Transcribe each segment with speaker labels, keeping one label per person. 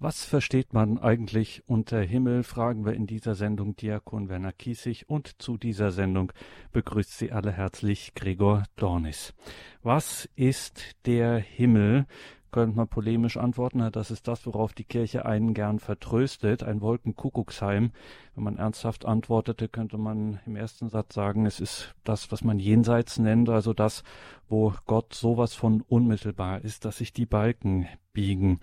Speaker 1: Was versteht man eigentlich unter Himmel, fragen wir in dieser Sendung Diakon Werner Kiesig und zu dieser Sendung begrüßt Sie alle herzlich Gregor Dornis. Was ist der Himmel? Könnte man polemisch antworten, das ist das, worauf die Kirche einen gern vertröstet, ein Wolkenkuckucksheim. Wenn man ernsthaft antwortete, könnte man im ersten Satz sagen, es ist das, was man jenseits nennt, also das, wo Gott sowas von unmittelbar ist, dass sich die Balken biegen.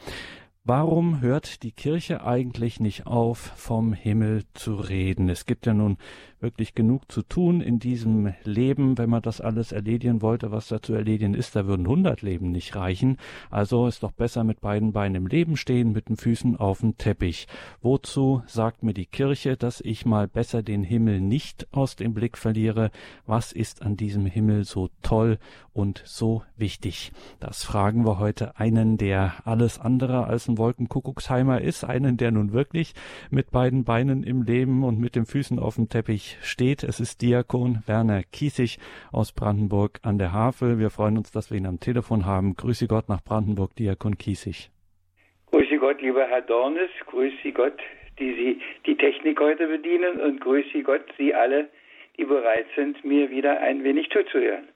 Speaker 1: Warum hört die Kirche eigentlich nicht auf, vom Himmel zu reden? Es gibt ja nun wirklich genug zu tun in diesem Leben. Wenn man das alles erledigen wollte, was da zu erledigen ist, da würden 100 Leben nicht reichen. Also ist doch besser mit beiden Beinen im Leben stehen, mit den Füßen auf dem Teppich. Wozu sagt mir die Kirche, dass ich mal besser den Himmel nicht aus dem Blick verliere? Was ist an diesem Himmel so toll und so wichtig? Das fragen wir heute einen, der alles andere als ein Wolkenkuckucksheimer ist, einen, der nun wirklich mit beiden Beinen im Leben und mit den Füßen auf dem Teppich steht. Es ist Diakon Werner Kiesig aus Brandenburg an der Havel. Wir freuen uns, dass wir ihn am Telefon haben. Grüße Gott nach Brandenburg, Diakon Kiesig.
Speaker 2: Grüße Gott, lieber Herr Dornes. Grüße Gott, die Sie die Technik heute bedienen und grüße Gott, Sie alle, die bereit sind, mir wieder ein wenig zuzuhören.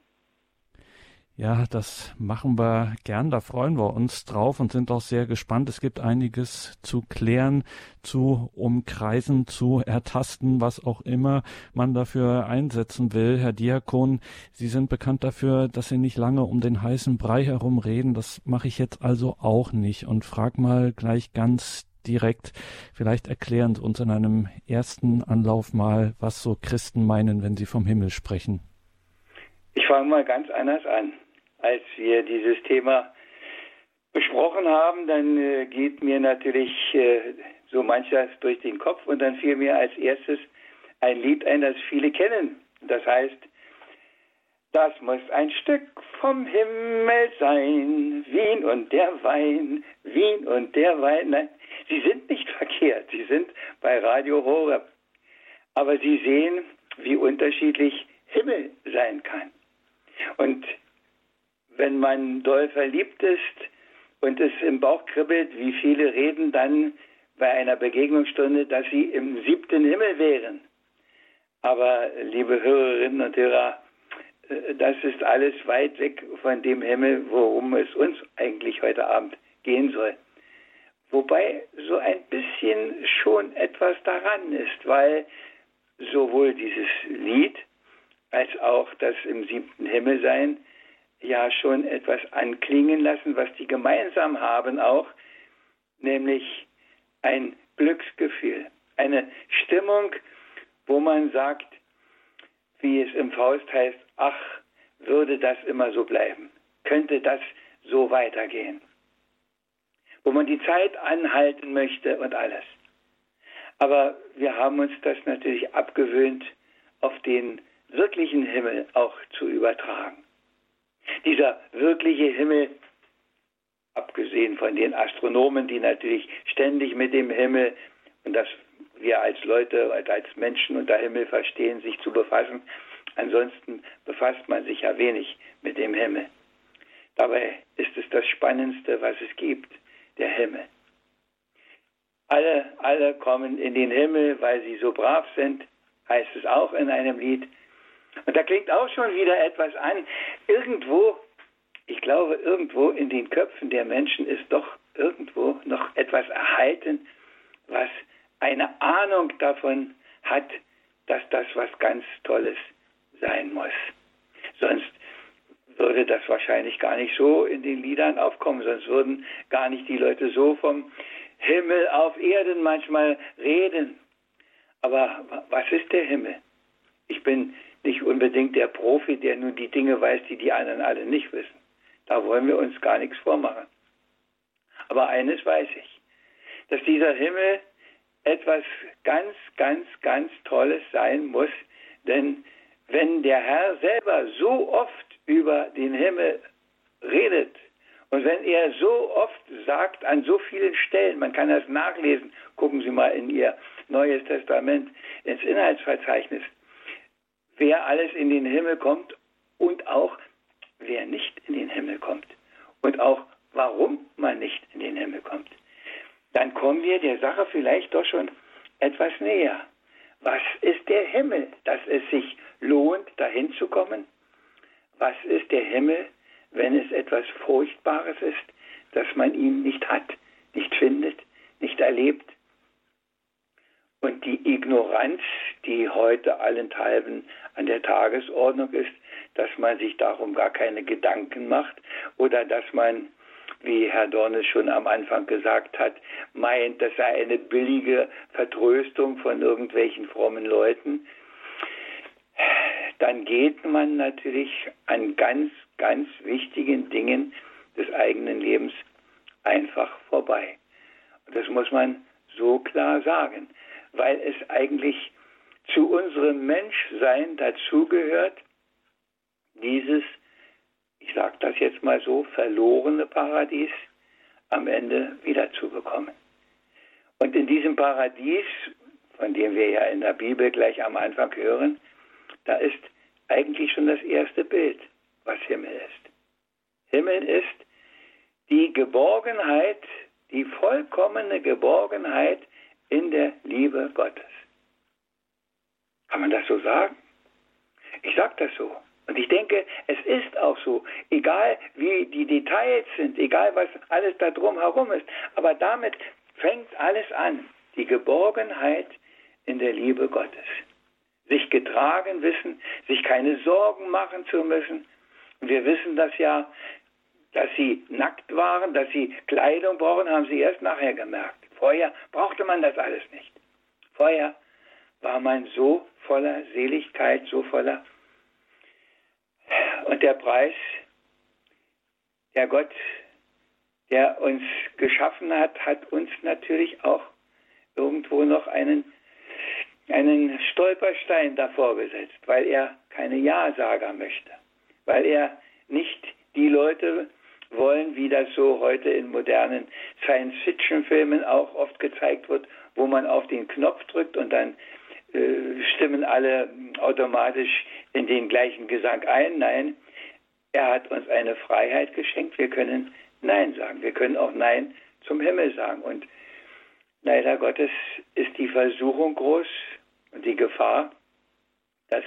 Speaker 1: Ja, das machen wir gern. Da freuen wir uns drauf und sind auch sehr gespannt. Es gibt einiges zu klären, zu umkreisen, zu ertasten, was auch immer man dafür einsetzen will. Herr Diakon, Sie sind bekannt dafür, dass Sie nicht lange um den heißen Brei herum reden. Das mache ich jetzt also auch nicht und frag mal gleich ganz direkt. Vielleicht erklären Sie uns in einem ersten Anlauf mal, was so Christen meinen, wenn sie vom Himmel sprechen.
Speaker 2: Ich fange mal ganz anders an als wir dieses Thema besprochen haben, dann äh, geht mir natürlich äh, so manches durch den Kopf und dann fiel mir als erstes ein Lied ein, das viele kennen. Das heißt, das muss ein Stück vom Himmel sein, Wien und der Wein, Wien und der Wein. Nein, sie sind nicht verkehrt, sie sind bei Radio Horeb. Aber sie sehen, wie unterschiedlich Himmel sein kann. Und wenn man doll verliebt ist und es im Bauch kribbelt, wie viele reden dann bei einer Begegnungsstunde, dass sie im siebten Himmel wären. Aber liebe Hörerinnen und Hörer, äh, das ist alles weit weg von dem Himmel, worum es uns eigentlich heute Abend gehen soll. Wobei so ein bisschen schon etwas daran ist, weil sowohl dieses Lied als auch das im siebten Himmel sein ja schon etwas anklingen lassen, was die gemeinsam haben auch, nämlich ein Glücksgefühl, eine Stimmung, wo man sagt, wie es im Faust heißt, ach, würde das immer so bleiben, könnte das so weitergehen, wo man die Zeit anhalten möchte und alles. Aber wir haben uns das natürlich abgewöhnt, auf den wirklichen Himmel auch zu übertragen. Dieser wirkliche Himmel, abgesehen von den Astronomen, die natürlich ständig mit dem Himmel und das wir als Leute, als Menschen unter Himmel verstehen, sich zu befassen. Ansonsten befasst man sich ja wenig mit dem Himmel. Dabei ist es das Spannendste, was es gibt, der Himmel. Alle, alle kommen in den Himmel, weil sie so brav sind, heißt es auch in einem Lied. Und da klingt auch schon wieder etwas an. Irgendwo, ich glaube, irgendwo in den Köpfen der Menschen ist doch irgendwo noch etwas erhalten, was eine Ahnung davon hat, dass das was ganz Tolles sein muss. Sonst würde das wahrscheinlich gar nicht so in den Liedern aufkommen, sonst würden gar nicht die Leute so vom Himmel auf Erden manchmal reden. Aber was ist der Himmel? Ich bin nicht unbedingt der Profi, der nun die Dinge weiß, die die anderen alle nicht wissen. Da wollen wir uns gar nichts vormachen. Aber eines weiß ich, dass dieser Himmel etwas ganz, ganz, ganz Tolles sein muss, denn wenn der Herr selber so oft über den Himmel redet und wenn er so oft sagt an so vielen Stellen, man kann das nachlesen, gucken Sie mal in Ihr Neues Testament, ins Inhaltsverzeichnis, wer alles in den Himmel kommt und auch wer nicht in den Himmel kommt. Und auch warum man nicht in den Himmel kommt. Dann kommen wir der Sache vielleicht doch schon etwas näher. Was ist der Himmel, dass es sich lohnt, dahin zu kommen? Was ist der Himmel, wenn es etwas Furchtbares ist, dass man ihn nicht hat, nicht findet, nicht erlebt? Und die Ignoranz, die heute allenthalben an der Tagesordnung ist, dass man sich darum gar keine Gedanken macht oder dass man wie Herr Dornes schon am Anfang gesagt hat, meint, das sei eine billige Vertröstung von irgendwelchen frommen Leuten, dann geht man natürlich an ganz, ganz wichtigen Dingen des eigenen Lebens einfach vorbei. Das muss man so klar sagen, weil es eigentlich zu unserem Menschsein dazugehört, dieses ich sage das jetzt mal so, verlorene Paradies am Ende wiederzubekommen. Und in diesem Paradies, von dem wir ja in der Bibel gleich am Anfang hören, da ist eigentlich schon das erste Bild, was Himmel ist. Himmel ist die Geborgenheit, die vollkommene Geborgenheit in der Liebe Gottes. Kann man das so sagen? Ich sage das so. Und ich denke, es ist auch so, egal wie die Details sind, egal was alles da drum herum ist, aber damit fängt alles an, die Geborgenheit in der Liebe Gottes. Sich getragen wissen, sich keine Sorgen machen zu müssen. Wir wissen das ja, dass sie nackt waren, dass sie Kleidung brauchen, haben sie erst nachher gemerkt. Vorher brauchte man das alles nicht. Vorher war man so voller Seligkeit, so voller und der Preis, der Gott, der uns geschaffen hat, hat uns natürlich auch irgendwo noch einen, einen Stolperstein davor gesetzt, weil er keine Ja-Sager möchte, weil er nicht die Leute wollen, wie das so heute in modernen Science-Fiction-Filmen auch oft gezeigt wird, wo man auf den Knopf drückt und dann äh, stimmen alle automatisch in den gleichen Gesang ein. Nein, er hat uns eine Freiheit geschenkt. Wir können Nein sagen. Wir können auch Nein zum Himmel sagen. Und leider Gottes ist die Versuchung groß und die Gefahr, dass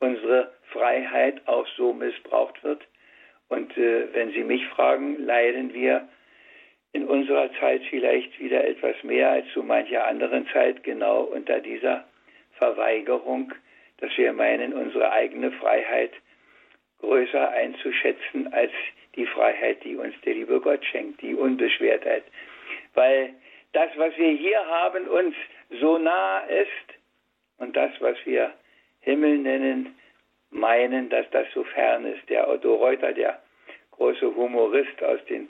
Speaker 2: unsere Freiheit auch so missbraucht wird. Und äh, wenn Sie mich fragen, leiden wir in unserer Zeit vielleicht wieder etwas mehr als zu mancher anderen Zeit genau unter dieser Verweigerung, dass wir meinen, unsere eigene Freiheit größer einzuschätzen als die Freiheit, die uns der liebe Gott schenkt, die Unbeschwertheit. Weil das, was wir hier haben, uns so nah ist und das, was wir Himmel nennen, meinen, dass das so fern ist. Der Otto Reuter, der große Humorist aus den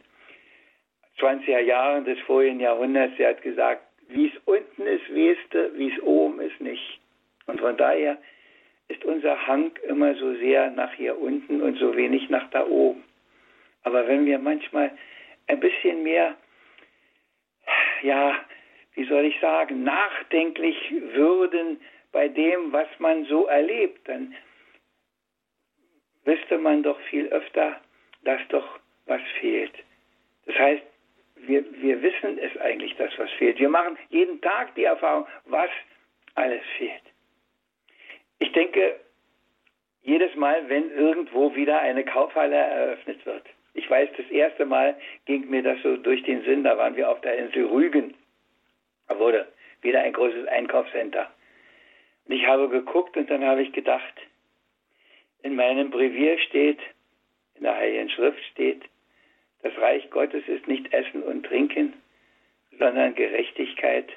Speaker 2: 20er Jahren des vorigen Jahrhunderts, der hat gesagt, wie es unten ist, du, wie es oben ist, nicht. Und von daher ist unser Hang immer so sehr nach hier unten und so wenig nach da oben. Aber wenn wir manchmal ein bisschen mehr, ja, wie soll ich sagen, nachdenklich würden bei dem, was man so erlebt, dann wüsste man doch viel öfter, dass doch was fehlt. Das heißt, wir, wir wissen es eigentlich, dass was fehlt. Wir machen jeden Tag die Erfahrung, was alles fehlt. Ich denke, jedes Mal, wenn irgendwo wieder eine Kaufhalle eröffnet wird. Ich weiß, das erste Mal ging mir das so durch den Sinn, da waren wir auf der Insel Rügen. Da wurde wieder ein großes Einkaufscenter. Und ich habe geguckt und dann habe ich gedacht, in meinem Brevier steht, in der Heiligen Schrift steht, das Reich Gottes ist nicht Essen und Trinken, sondern Gerechtigkeit,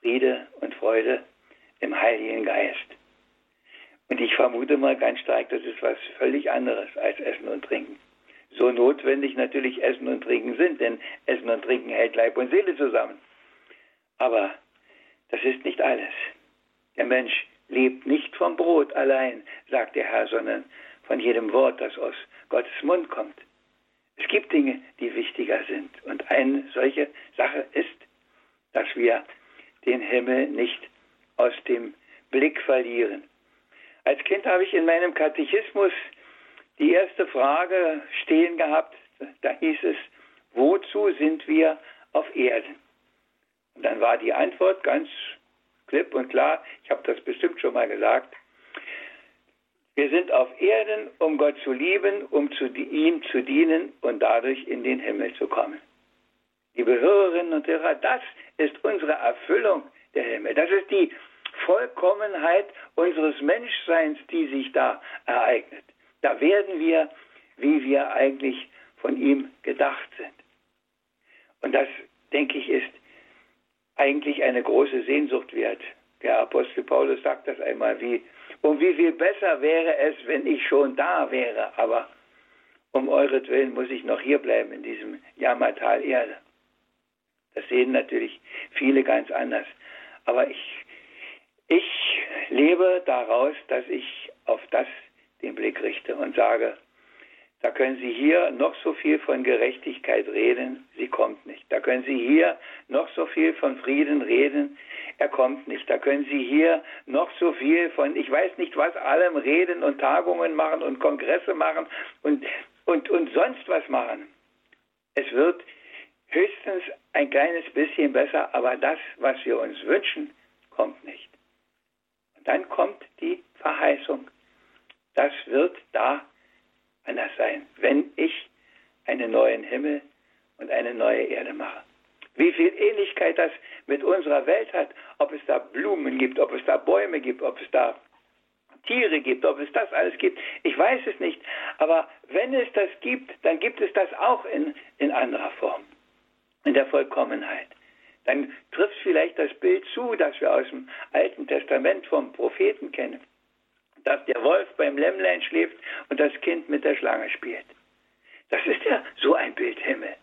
Speaker 2: Friede und Freude im Heiligen Geist. Und ich vermute mal ganz stark, das ist was völlig anderes als Essen und Trinken. So notwendig natürlich Essen und Trinken sind, denn Essen und Trinken hält Leib und Seele zusammen. Aber das ist nicht alles. Der Mensch lebt nicht vom Brot allein, sagt der Herr, sondern von jedem Wort, das aus Gottes Mund kommt. Es gibt Dinge, die wichtiger sind. Und eine solche Sache ist, dass wir den Himmel nicht aus dem Blick verlieren. Als Kind habe ich in meinem Katechismus die erste Frage stehen gehabt. Da hieß es, wozu sind wir auf Erden? Und dann war die Antwort ganz klipp und klar, ich habe das bestimmt schon mal gesagt, wir sind auf Erden, um Gott zu lieben, um zu, ihm zu dienen und dadurch in den Himmel zu kommen. Liebe Hörerinnen und Hörer, das ist unsere Erfüllung der Himmel. Das ist die Vollkommenheit unseres Menschseins, die sich da ereignet. Da werden wir, wie wir eigentlich von ihm gedacht sind. Und das, denke ich, ist eigentlich eine große Sehnsucht wert. Der Apostel Paulus sagt das einmal, wie, und wie viel besser wäre es, wenn ich schon da wäre, aber um euretwillen muss ich noch hier bleiben in diesem Jammertal Erde. Das sehen natürlich viele ganz anders. Aber ich, ich lebe daraus, dass ich auf das den Blick richte und sage, da können Sie hier noch so viel von Gerechtigkeit reden, sie kommt nicht. Da können Sie hier noch so viel von Frieden reden, er kommt nicht. Da können Sie hier noch so viel von, ich weiß nicht was, allem reden und Tagungen machen und Kongresse machen und, und, und sonst was machen. Es wird höchstens ein kleines bisschen besser, aber das, was wir uns wünschen, kommt nicht. Und dann kommt die Verheißung. Das wird da anders sein, wenn ich einen neuen Himmel und eine neue Erde mache. Wie viel Ähnlichkeit das mit unserer Welt hat, ob es da Blumen gibt, ob es da Bäume gibt, ob es da Tiere gibt, ob es das alles gibt, ich weiß es nicht. Aber wenn es das gibt, dann gibt es das auch in, in anderer Form, in der Vollkommenheit. Dann trifft vielleicht das Bild zu, das wir aus dem Alten Testament vom Propheten kennen dass der Wolf beim Lämmlein schläft und das Kind mit der Schlange spielt. Das ist ja so ein Bild Himmel.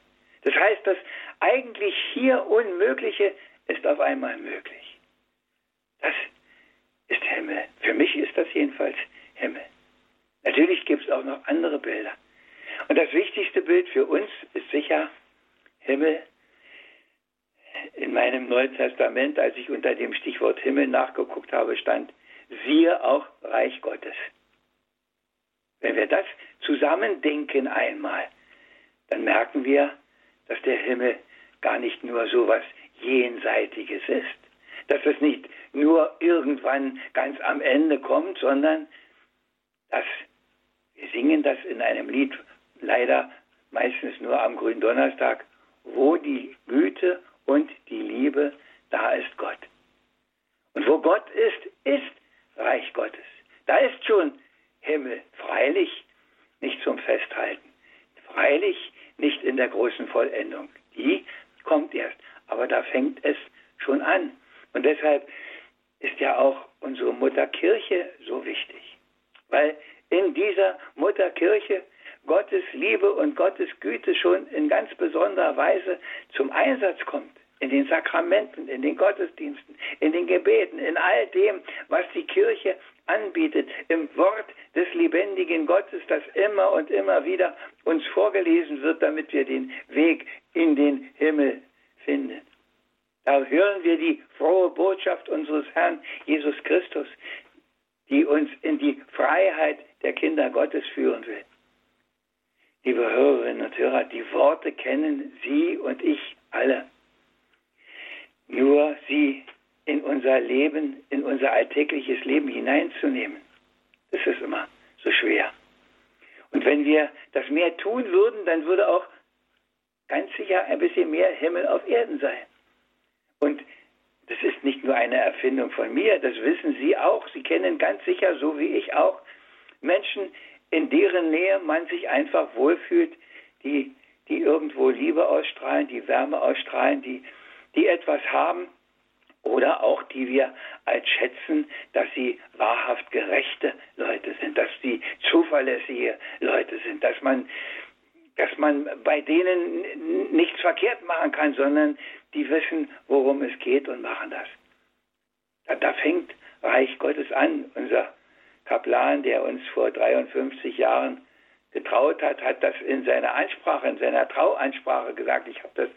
Speaker 2: Das heißt, das eigentlich hier Unmögliche ist auf einmal möglich. Das ist Himmel. Für mich ist das jedenfalls Himmel. Natürlich gibt es auch noch andere Bilder. Und das wichtigste Bild für uns ist sicher Himmel. In meinem Neuen Testament, als ich unter dem Stichwort Himmel nachgeguckt habe, stand siehe auch Reich Gottes. Wenn wir das zusammendenken einmal, dann merken wir, dass der Himmel gar nicht nur so was Jenseitiges ist, dass es nicht nur irgendwann ganz am Ende kommt, sondern dass wir singen das in einem Lied, leider meistens nur am Gründonnerstag, wo die Güte und die Liebe, da ist Gott. Und wo Gott ist, ist Reich Gottes. Da ist schon Himmel, freilich nicht zum Festhalten, freilich nicht in der großen Vollendung. Die kommt erst, aber da fängt es schon an. Und deshalb ist ja auch unsere Mutterkirche so wichtig, weil in dieser Mutterkirche Gottes Liebe und Gottes Güte schon in ganz besonderer Weise zum Einsatz kommt in den Sakramenten, in den Gottesdiensten, in den Gebeten, in all dem, was die Kirche anbietet, im Wort des lebendigen Gottes, das immer und immer wieder uns vorgelesen wird, damit wir den Weg in den Himmel finden. Da hören wir die frohe Botschaft unseres Herrn Jesus Christus, die uns in die Freiheit der Kinder Gottes führen will. Liebe Hörerinnen und Hörer, die Worte kennen Sie und ich alle. Nur sie in unser Leben, in unser alltägliches Leben hineinzunehmen, das ist immer so schwer. Und wenn wir das mehr tun würden, dann würde auch ganz sicher ein bisschen mehr Himmel auf Erden sein. Und das ist nicht nur eine Erfindung von mir, das wissen Sie auch. Sie kennen ganz sicher, so wie ich auch, Menschen, in deren Nähe man sich einfach wohlfühlt, die, die irgendwo Liebe ausstrahlen, die Wärme ausstrahlen, die die etwas haben oder auch die wir als schätzen, dass sie wahrhaft gerechte Leute sind, dass sie zuverlässige Leute sind, dass man dass man bei denen nichts verkehrt machen kann, sondern die wissen, worum es geht und machen das. Da, da fängt Reich Gottes an. Unser Kaplan, der uns vor 53 Jahren getraut hat, hat das in seiner Ansprache, in seiner Trauansprache gesagt. Ich habe das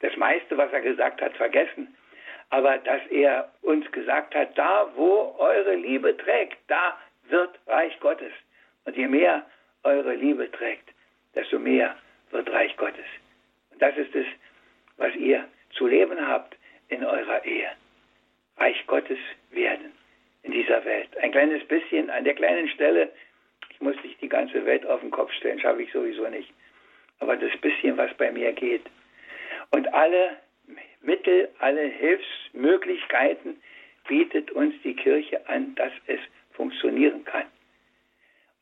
Speaker 2: das meiste, was er gesagt hat, vergessen. Aber dass er uns gesagt hat, da wo eure Liebe trägt, da wird Reich Gottes. Und je mehr eure Liebe trägt, desto mehr wird Reich Gottes. Und das ist es, was ihr zu leben habt in eurer Ehe Reich Gottes werden in dieser Welt. Ein kleines bisschen an der kleinen Stelle, ich muss nicht die ganze Welt auf den Kopf stellen, schaffe ich sowieso nicht. Aber das bisschen, was bei mir geht. Und alle Mittel, alle Hilfsmöglichkeiten bietet uns die Kirche an, dass es funktionieren kann.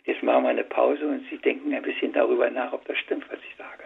Speaker 2: Jetzt machen wir eine Pause und Sie denken ein bisschen darüber nach, ob das stimmt, was ich sage.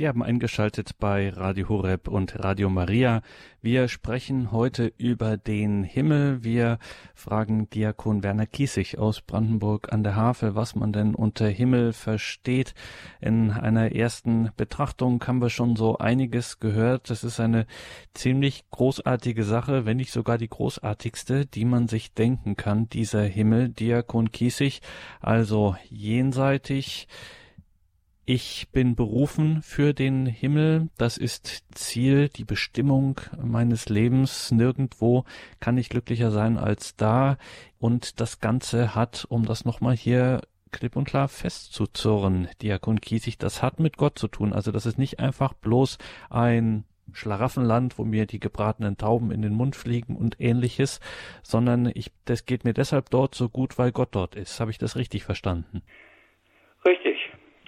Speaker 1: Sie haben eingeschaltet bei Radio Horeb und Radio Maria. Wir sprechen heute über den Himmel. Wir fragen Diakon Werner Kiesig aus Brandenburg an der Havel, was man denn unter Himmel versteht. In einer ersten Betrachtung haben wir schon so einiges gehört. Das ist eine ziemlich großartige Sache, wenn nicht sogar die großartigste, die man sich denken kann, dieser Himmel. Diakon Kiesig, also jenseitig, ich bin berufen für den Himmel, das ist Ziel, die Bestimmung meines Lebens. Nirgendwo kann ich glücklicher sein als da. Und das Ganze hat, um das nochmal hier klipp und klar festzuzurren, Diakon Kiesig, das hat mit Gott zu tun. Also das ist nicht einfach bloß ein Schlaraffenland, wo mir die gebratenen Tauben in den Mund fliegen und ähnliches, sondern ich, das geht mir deshalb dort so gut, weil Gott dort ist. Habe ich das richtig verstanden?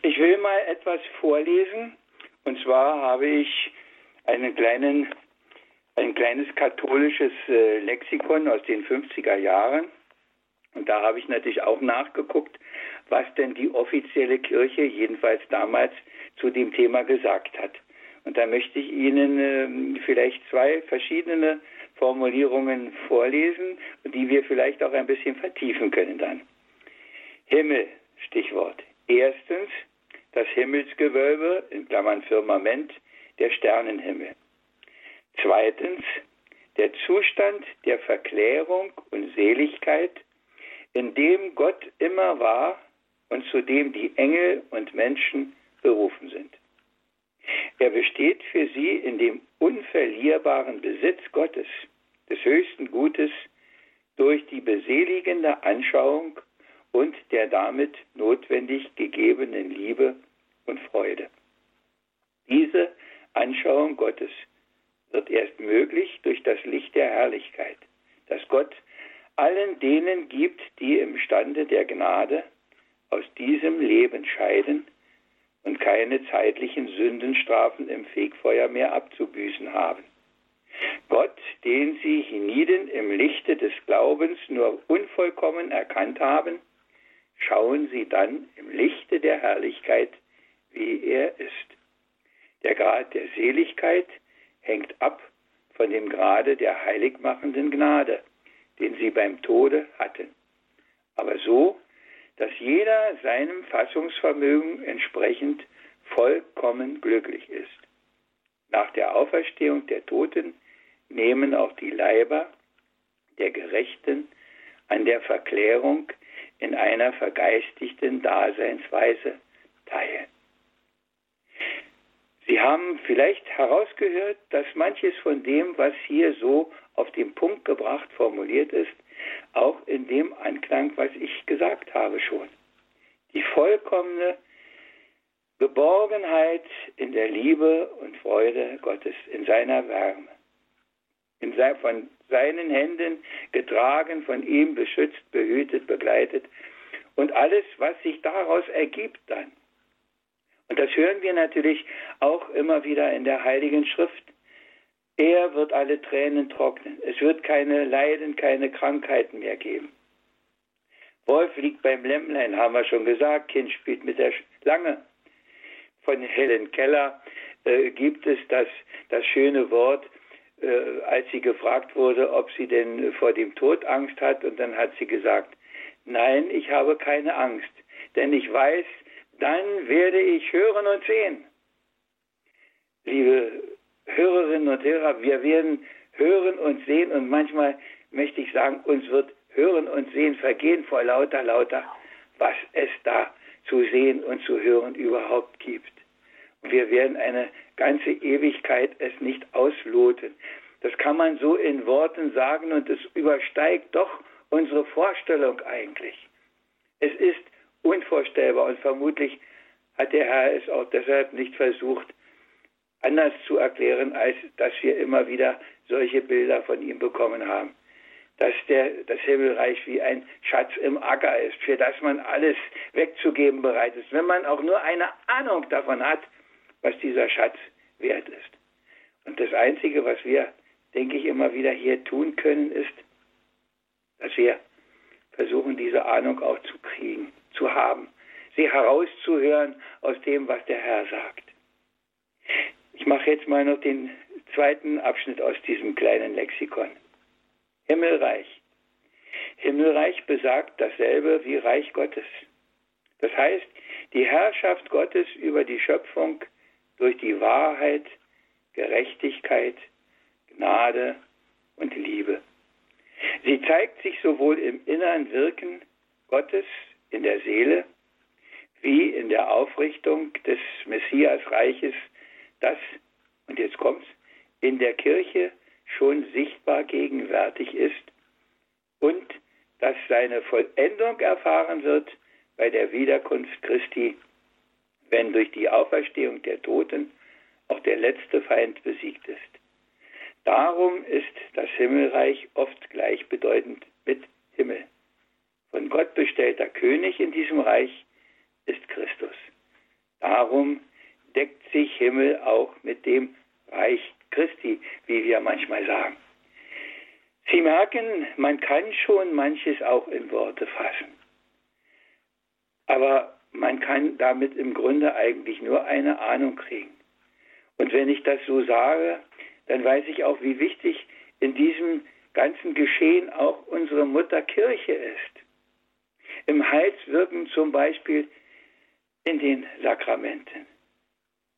Speaker 2: Ich will mal etwas vorlesen. Und zwar habe ich einen kleinen, ein kleines katholisches äh, Lexikon aus den 50er Jahren. Und da habe ich natürlich auch nachgeguckt, was denn die offizielle Kirche jedenfalls damals zu dem Thema gesagt hat. Und da möchte ich Ihnen äh, vielleicht zwei verschiedene Formulierungen vorlesen, die wir vielleicht auch ein bisschen vertiefen können dann. Himmel, Stichwort. Erstens das Himmelsgewölbe, in Klammern Firmament, der Sternenhimmel. Zweitens, der Zustand der Verklärung und Seligkeit, in dem Gott immer war und zu dem die Engel und Menschen berufen sind. Er besteht für sie in dem unverlierbaren Besitz Gottes, des höchsten Gutes, durch die beseligende Anschauung und der damit notwendig gegebenen Liebe und Freude. Diese Anschauung Gottes wird erst möglich durch das Licht der Herrlichkeit, das Gott allen denen gibt, die im Stande der Gnade aus diesem Leben scheiden und keine zeitlichen Sündenstrafen im Fegfeuer mehr abzubüßen haben. Gott, den sie hienieden im Lichte des Glaubens nur unvollkommen erkannt haben, schauen sie dann im Lichte der Herrlichkeit, wie er ist. Der Grad der Seligkeit hängt ab von dem Grade der heiligmachenden Gnade, den sie beim Tode hatten. Aber so, dass jeder seinem Fassungsvermögen entsprechend vollkommen glücklich ist. Nach der Auferstehung der Toten nehmen auch die Leiber der Gerechten an der Verklärung in einer vergeistigten Daseinsweise teil. Sie haben vielleicht herausgehört, dass manches von dem, was hier so auf den Punkt gebracht formuliert ist, auch in dem Anklang, was ich gesagt habe schon. Die vollkommene Geborgenheit in der Liebe und Freude Gottes, in seiner Wärme, in sein, von seinen Händen getragen, von ihm beschützt, behütet, begleitet und alles, was sich daraus ergibt dann. Und das hören wir natürlich auch immer wieder in der Heiligen Schrift. Er wird alle Tränen trocknen. Es wird keine Leiden, keine Krankheiten mehr geben. Wolf liegt beim Lämmlein, haben wir schon gesagt. Kind spielt mit der Schlange. Von Helen Keller äh, gibt es das, das schöne Wort, äh, als sie gefragt wurde, ob sie denn vor dem Tod Angst hat. Und dann hat sie gesagt, nein, ich habe keine Angst, denn ich weiß, dann werde ich hören und sehen. Liebe Hörerinnen und Hörer, wir werden hören und sehen und manchmal möchte ich sagen, uns wird hören und sehen vergehen vor lauter, lauter, was es da zu sehen und zu hören überhaupt gibt. Wir werden eine ganze Ewigkeit es nicht ausloten. Das kann man so in Worten sagen und es übersteigt doch unsere Vorstellung eigentlich. Es ist unvorstellbar und vermutlich hat der Herr es auch deshalb nicht versucht, anders zu erklären, als dass wir immer wieder solche Bilder von ihm bekommen haben. Dass der, das Himmelreich wie ein Schatz im Acker ist, für das man alles wegzugeben bereit ist, wenn man auch nur eine Ahnung davon hat, was dieser Schatz wert ist. Und das Einzige, was wir, denke ich, immer wieder hier tun können, ist, dass wir versuchen, diese Ahnung auch zu kriegen, zu haben, sie herauszuhören aus dem, was der Herr sagt. Ich mache jetzt mal noch den zweiten Abschnitt aus diesem kleinen Lexikon. Himmelreich. Himmelreich besagt dasselbe wie Reich Gottes. Das heißt, die Herrschaft Gottes über die Schöpfung durch die Wahrheit, Gerechtigkeit, Gnade und Liebe. Sie zeigt sich sowohl im inneren Wirken Gottes in der Seele wie in der Aufrichtung des Messiasreiches, das, und jetzt kommt's, in der Kirche schon sichtbar gegenwärtig ist und dass seine Vollendung erfahren wird bei der Wiederkunft Christi, wenn durch die Auferstehung der Toten auch der letzte Feind besiegt ist. Darum ist das Himmelreich oft gleichbedeutend mit Himmel. Von Gott bestellter König in diesem Reich ist Christus. Darum deckt sich Himmel auch mit dem Reich Christi, wie wir manchmal sagen. Sie merken, man kann schon manches auch in Worte fassen. Aber man kann damit im Grunde eigentlich nur eine Ahnung kriegen. Und wenn ich das so sage, dann weiß ich auch, wie wichtig in diesem ganzen Geschehen auch unsere Mutter Kirche ist. Im Heilswirken zum Beispiel in den Sakramenten.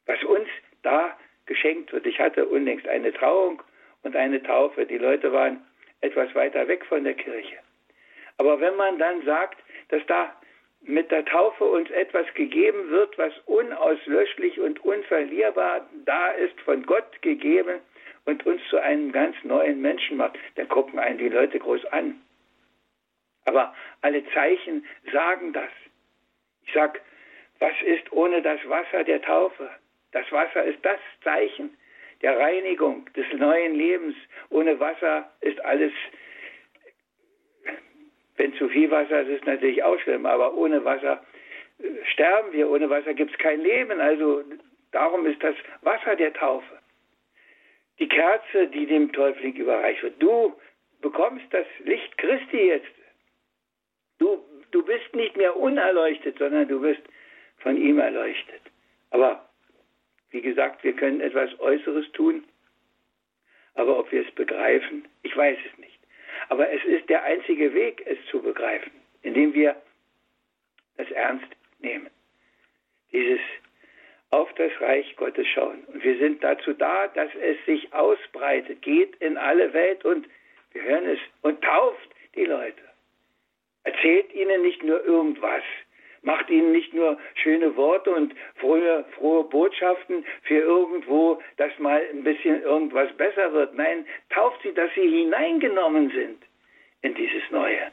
Speaker 2: Was uns da geschenkt wird. Ich hatte unlängst eine Trauung und eine Taufe. Die Leute waren etwas weiter weg von der Kirche. Aber wenn man dann sagt, dass da mit der Taufe uns etwas gegeben wird, was unauslöschlich und unverlierbar da ist, von Gott gegeben und uns zu einem ganz neuen Menschen macht, dann gucken einen die Leute groß an. Aber alle Zeichen sagen das. Ich sag, was ist ohne das Wasser der Taufe? Das Wasser ist das Zeichen der Reinigung des neuen Lebens. Ohne Wasser ist alles, wenn zu viel Wasser ist, ist es natürlich auch schlimm, aber ohne Wasser äh, sterben wir. Ohne Wasser gibt es kein Leben. Also darum ist das Wasser der Taufe. Die Kerze, die dem Täufling überreicht wird. Du bekommst das Licht Christi jetzt. Du, du bist nicht mehr unerleuchtet, sondern du bist von ihm erleuchtet. Aber wie gesagt, wir können etwas Äußeres tun, aber ob wir es begreifen, ich weiß es nicht. Aber es ist der einzige Weg, es zu begreifen, indem wir das ernst nehmen. Dieses auf das Reich Gottes schauen. Und wir sind dazu da, dass es sich ausbreitet, geht in alle Welt und wir hören es und tauft die Leute. Erzählt ihnen nicht nur irgendwas, macht ihnen nicht nur schöne Worte und frohe, frohe Botschaften für irgendwo, dass mal ein bisschen irgendwas besser wird. Nein, tauft sie, dass sie hineingenommen sind in dieses Neue,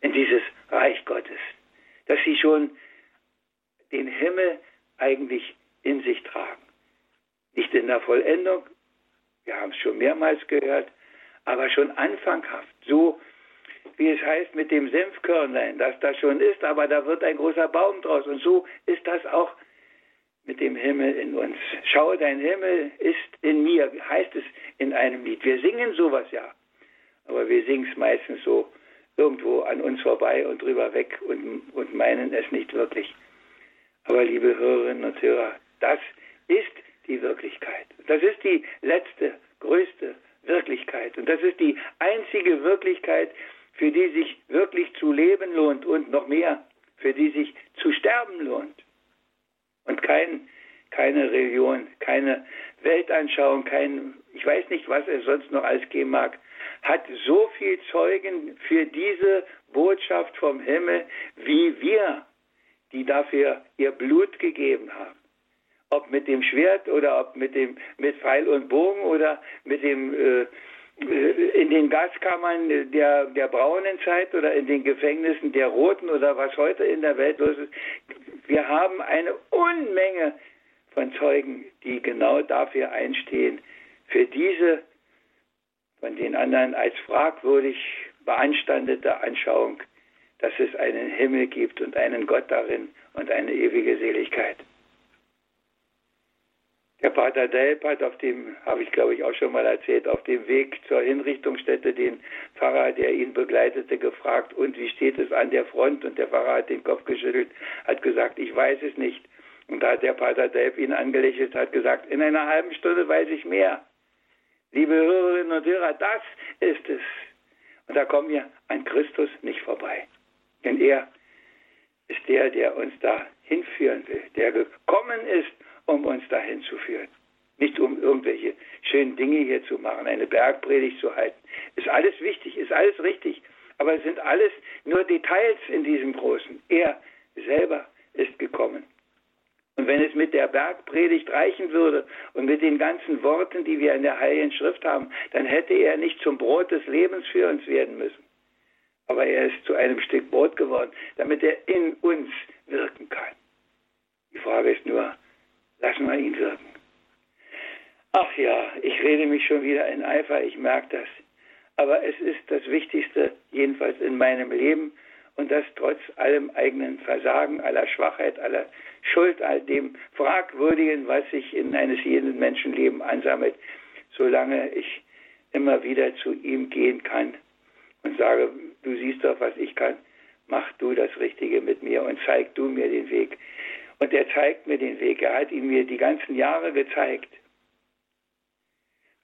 Speaker 2: in dieses Reich Gottes. Dass sie schon den Himmel eigentlich in sich tragen. Nicht in der Vollendung, wir haben es schon mehrmals gehört, aber schon anfanghaft, so wie es heißt, mit dem Senfkörnlein, das da schon ist, aber da wird ein großer Baum draus. Und so ist das auch mit dem Himmel in uns. Schau, dein Himmel ist in mir, heißt es in einem Lied. Wir singen sowas ja, aber wir singen es meistens so irgendwo an uns vorbei und drüber weg und, und meinen es nicht wirklich. Aber liebe Hörerinnen und Hörer, das ist die Wirklichkeit. Das ist die letzte, größte Wirklichkeit. Und das ist die einzige Wirklichkeit, für die sich wirklich zu leben lohnt und noch mehr, für die sich zu sterben lohnt. Und kein, keine Religion, keine Weltanschauung, kein, ich weiß nicht, was es sonst noch alles geben mag, hat so viel Zeugen für diese Botschaft vom Himmel wie wir, die dafür ihr Blut gegeben haben. ob mit dem Schwert oder ob mit dem mit Pfeil und Bogen oder mit dem äh, in den Gaskammern der, der braunen Zeit oder in den Gefängnissen der roten oder was heute in der Welt los ist. Wir haben eine Unmenge von Zeugen, die genau dafür einstehen, für diese von den anderen als fragwürdig beanstandete Anschauung, dass es einen Himmel gibt und einen Gott darin und eine ewige Seligkeit. Der Pater Delp hat auf dem, habe ich glaube ich auch schon mal erzählt, auf dem Weg zur Hinrichtungsstätte den Pfarrer, der ihn begleitete, gefragt, und wie steht es an der Front? Und der Pfarrer hat den Kopf geschüttelt, hat gesagt, ich weiß es nicht. Und da hat der Pater Delp ihn angelächelt, hat gesagt, in einer halben Stunde weiß ich mehr. Liebe Hörerinnen und Hörer, das ist es. Und da kommen wir an Christus nicht vorbei. Denn er ist der, der uns da hinführen will, der gekommen ist, um uns dahin zu führen. Nicht um irgendwelche schönen Dinge hier zu machen, eine Bergpredigt zu halten. Ist alles wichtig, ist alles richtig. Aber es sind alles nur Details in diesem Großen. Er selber ist gekommen. Und wenn es mit der Bergpredigt reichen würde und mit den ganzen Worten, die wir in der Heiligen Schrift haben, dann hätte er nicht zum Brot des Lebens für uns werden müssen. Aber er ist zu einem Stück Brot geworden, damit er in uns wirken kann. Die Frage ist nur, Lassen wir ihn wirken. Ach ja, ich rede mich schon wieder in Eifer, ich merke das. Aber es ist das Wichtigste, jedenfalls in meinem Leben, und das trotz allem eigenen Versagen, aller Schwachheit, aller Schuld, all dem Fragwürdigen, was sich in eines jeden Menschenleben ansammelt, solange ich immer wieder zu ihm gehen kann und sage, du siehst doch, was ich kann, mach du das Richtige mit mir und zeig du mir den Weg. Und er zeigt mir den Weg. Er hat ihn mir die ganzen Jahre gezeigt.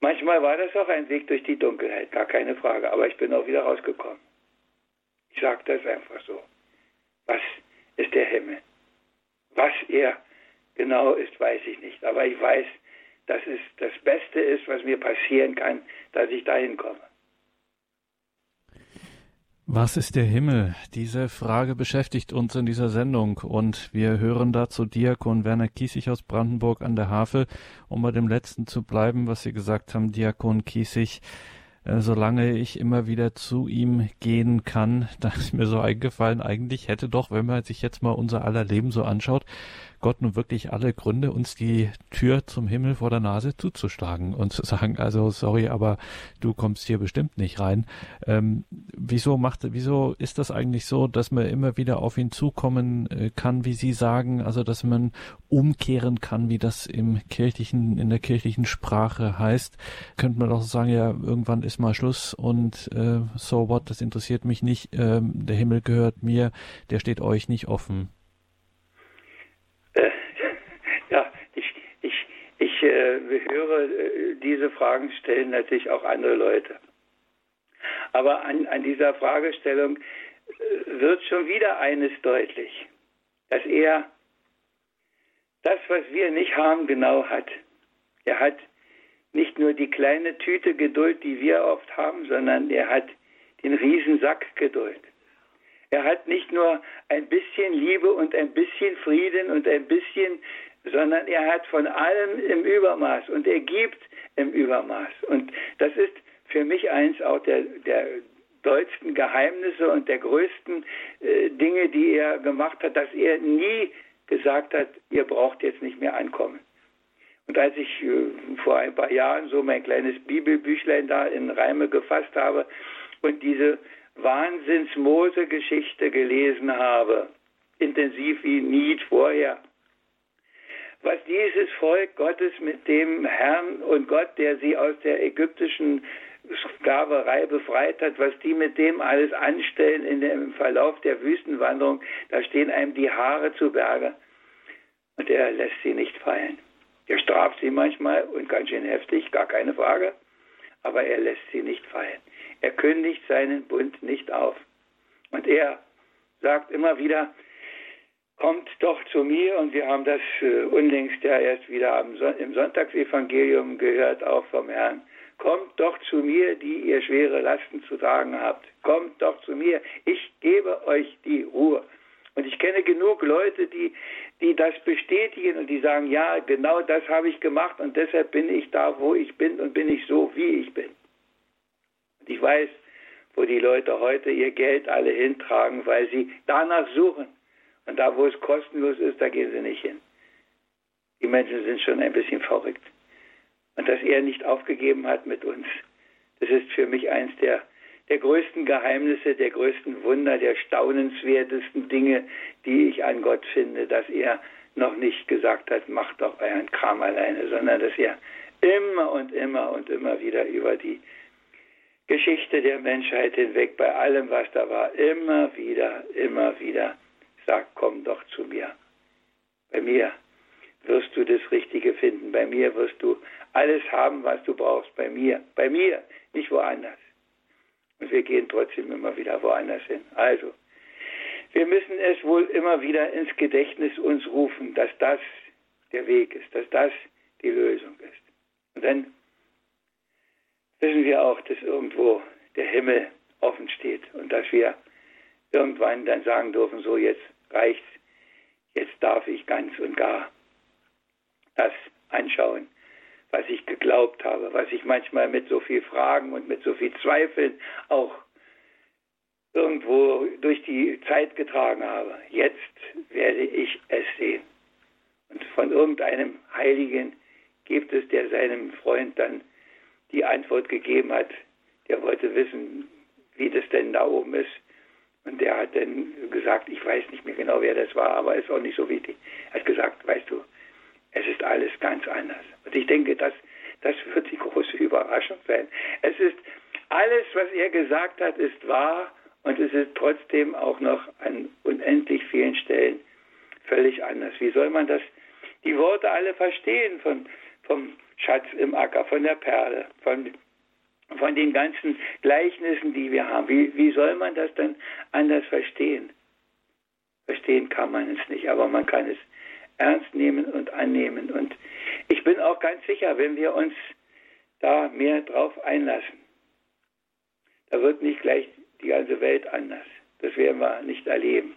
Speaker 2: Manchmal war das auch ein Weg durch die Dunkelheit, gar keine Frage. Aber ich bin auch wieder rausgekommen. Ich sage das einfach so. Was ist der Himmel? Was er genau ist, weiß ich nicht. Aber ich weiß, dass es das Beste ist, was mir passieren kann, dass ich dahin komme.
Speaker 1: Was ist der Himmel? Diese Frage beschäftigt uns in dieser Sendung und wir hören dazu Diakon Werner Kiesig aus Brandenburg an der Havel, um bei dem letzten zu bleiben, was Sie gesagt haben, Diakon Kiesig. Äh, solange ich immer wieder zu ihm gehen kann, da ist mir so eingefallen, eigentlich hätte doch, wenn man sich jetzt mal unser aller Leben so anschaut, Gott nun wirklich alle Gründe, uns die Tür zum Himmel vor der Nase zuzuschlagen und zu sagen, also sorry, aber du kommst hier bestimmt nicht rein. Ähm, wieso macht, wieso ist das eigentlich so, dass man immer wieder auf ihn zukommen äh, kann, wie Sie sagen, also dass man umkehren kann, wie das im kirchlichen, in der kirchlichen Sprache heißt? Könnte man doch sagen, ja, irgendwann ist mal Schluss und äh, so what, das interessiert mich nicht, äh, der Himmel gehört mir, der steht euch nicht offen.
Speaker 2: Ich äh, höre, äh, diese Fragen stellen natürlich auch andere Leute. Aber an, an dieser Fragestellung äh, wird schon wieder eines deutlich, dass er das, was wir nicht haben, genau hat. Er hat nicht nur die kleine Tüte Geduld, die wir oft haben, sondern er hat den Riesensack Geduld. Er hat nicht nur ein bisschen Liebe und ein bisschen Frieden und ein bisschen sondern er hat von allem im Übermaß und er gibt im Übermaß. Und das ist für mich eins auch der, der dollsten Geheimnisse und der größten äh, Dinge, die er gemacht hat, dass er nie gesagt hat, ihr braucht jetzt nicht mehr ankommen. Und als ich äh, vor ein paar Jahren so mein kleines Bibelbüchlein da in Reime gefasst habe und diese Wahnsinns-Mose-Geschichte gelesen habe, intensiv wie nie vorher, was dieses Volk Gottes mit dem Herrn und Gott, der sie aus der ägyptischen Sklaverei befreit hat, was die mit dem alles anstellen in dem Verlauf der Wüstenwanderung, da stehen einem die Haare zu Berge. Und er lässt sie nicht fallen. Er straft sie manchmal und ganz schön heftig, gar keine Frage, aber er lässt sie nicht fallen. Er kündigt seinen Bund nicht auf. Und er sagt immer wieder, kommt doch zu mir und wir haben das äh, unlängst ja erst wieder im Sonntagsevangelium gehört, auch vom Herrn. Kommt doch zu mir, die ihr schwere Lasten zu tragen habt. Kommt doch zu mir, ich gebe euch die Ruhe. Und ich kenne genug Leute, die, die das bestätigen und die sagen, ja, genau das habe ich gemacht und deshalb bin ich da, wo ich bin und bin ich so, wie ich bin. Und ich weiß, wo die Leute heute ihr Geld alle hintragen, weil sie danach suchen. Und da, wo es kostenlos ist, da gehen sie nicht hin. Die Menschen sind schon ein bisschen verrückt. Und dass er nicht aufgegeben hat mit uns, das ist für mich eins der, der größten Geheimnisse, der größten Wunder, der staunenswertesten Dinge, die ich an Gott finde, dass er noch nicht gesagt hat, macht doch euren Kram alleine, sondern dass er immer und immer und immer wieder über die Geschichte der Menschheit hinweg, bei allem, was da war, immer wieder, immer wieder sagt, komm doch zu mir. Bei mir wirst du das Richtige finden. Bei mir wirst du alles haben, was du brauchst. Bei mir. Bei mir, nicht woanders. Und wir gehen trotzdem immer wieder woanders hin. Also, wir müssen es wohl immer wieder ins Gedächtnis uns rufen, dass das der Weg ist, dass das die Lösung ist. Und dann wissen wir auch, dass irgendwo der Himmel offen steht und dass wir irgendwann dann sagen dürfen, so jetzt reicht's, jetzt darf ich ganz und gar das anschauen, was ich geglaubt habe, was ich manchmal mit so viel Fragen und mit so viel Zweifeln auch irgendwo durch die Zeit getragen habe. Jetzt werde ich es sehen. Und von irgendeinem Heiligen gibt es, der seinem Freund dann die Antwort gegeben hat. Der wollte wissen, wie das denn da oben ist. Und der hat dann gesagt, ich weiß nicht mehr genau, wer das war, aber ist auch nicht so wichtig. Er hat gesagt, weißt du, es ist alles ganz anders. Und ich denke, das, das wird die große Überraschung sein. Es ist alles, was er gesagt hat, ist wahr und es ist trotzdem auch noch an unendlich vielen Stellen völlig anders. Wie soll man das, die Worte alle verstehen von, vom Schatz im Acker, von der Perle, von, von den ganzen Gleichnissen, die wir haben? Wie, wie soll man das dann anders verstehen? Verstehen kann man es nicht, aber man kann es ernst nehmen und annehmen. Und ich bin auch ganz sicher, wenn wir uns da mehr drauf einlassen, da wird nicht gleich die ganze Welt anders. Das werden wir nicht erleben.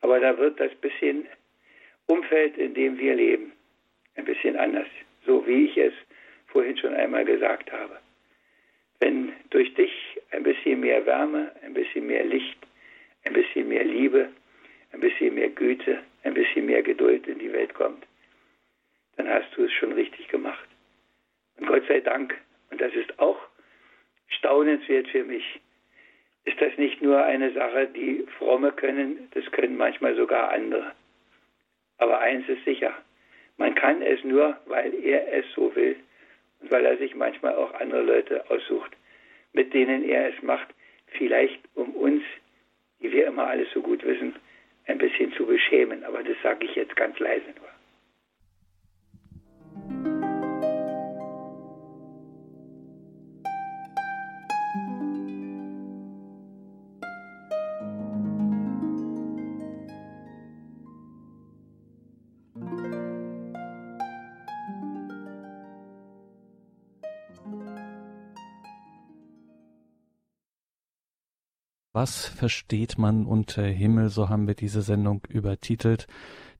Speaker 2: Aber da wird das bisschen Umfeld, in dem wir leben, ein bisschen anders. So wie ich es vorhin schon einmal gesagt habe. Wenn durch dich ein bisschen mehr Wärme, ein bisschen mehr Licht, ein bisschen mehr Liebe, ein bisschen mehr Güte, ein bisschen mehr Geduld in die Welt kommt, dann hast du es schon richtig gemacht. Und Gott sei Dank, und das ist auch staunenswert für mich, ist das nicht nur eine Sache, die Fromme können, das können manchmal sogar andere. Aber eins ist sicher, man kann es nur, weil er es so will weil er sich manchmal auch andere Leute aussucht, mit denen er es macht, vielleicht um uns, die wir immer alles so gut wissen, ein bisschen zu beschämen. Aber das sage ich jetzt ganz leise nur.
Speaker 1: Was versteht man unter Himmel? So haben wir diese Sendung übertitelt.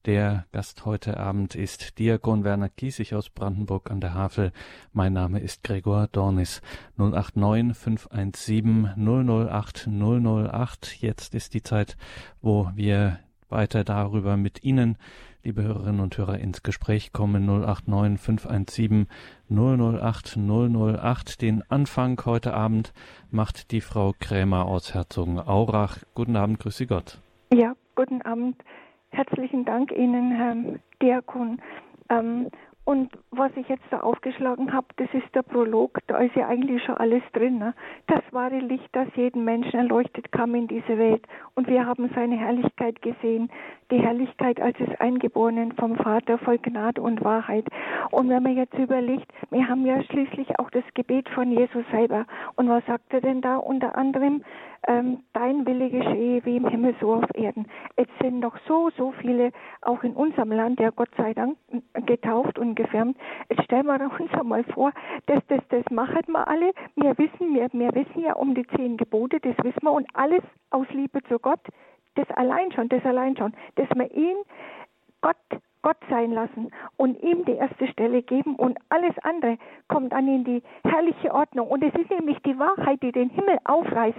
Speaker 1: Der Gast heute Abend ist Diakon Werner Kiesig aus Brandenburg an der Havel. Mein Name ist Gregor Dornis. 089 517 008 008. Jetzt ist die Zeit, wo wir weiter darüber mit Ihnen liebe Hörerinnen und Hörer, ins Gespräch kommen 089 517 008 008. Den Anfang heute Abend macht die Frau Krämer aus Herzogenaurach. Guten Abend, grüße Gott.
Speaker 3: Ja, guten Abend. Herzlichen Dank Ihnen, Herr Diakon. Ähm, und was ich jetzt da aufgeschlagen habe, das ist der Prolog, da ist ja eigentlich schon alles drin. Ne? Das wahre Licht, das jeden Menschen erleuchtet, kam in diese Welt. Und wir haben seine Herrlichkeit gesehen, die Herrlichkeit als des Eingeborenen vom Vater voll Gnade und Wahrheit. Und wenn man jetzt überlegt, wir haben ja schließlich auch das Gebet von Jesus selber. Und was sagt er denn da unter anderem? ähm, dein Wille geschehe wie im Himmel so auf Erden. Es sind noch so, so viele, auch in unserem Land, ja Gott sei Dank, getauft und gefärbt. Jetzt stellen wir uns einmal vor, dass das, das machen wir alle. Wir wissen, wir, wir wissen ja um die zehn Gebote, das wissen wir und alles aus Liebe zu Gott das allein schon, das allein schon, dass wir ihn Gott Gott sein lassen und ihm die erste Stelle geben und alles andere kommt dann in die herrliche Ordnung. Und es ist nämlich die Wahrheit, die den Himmel aufreißt.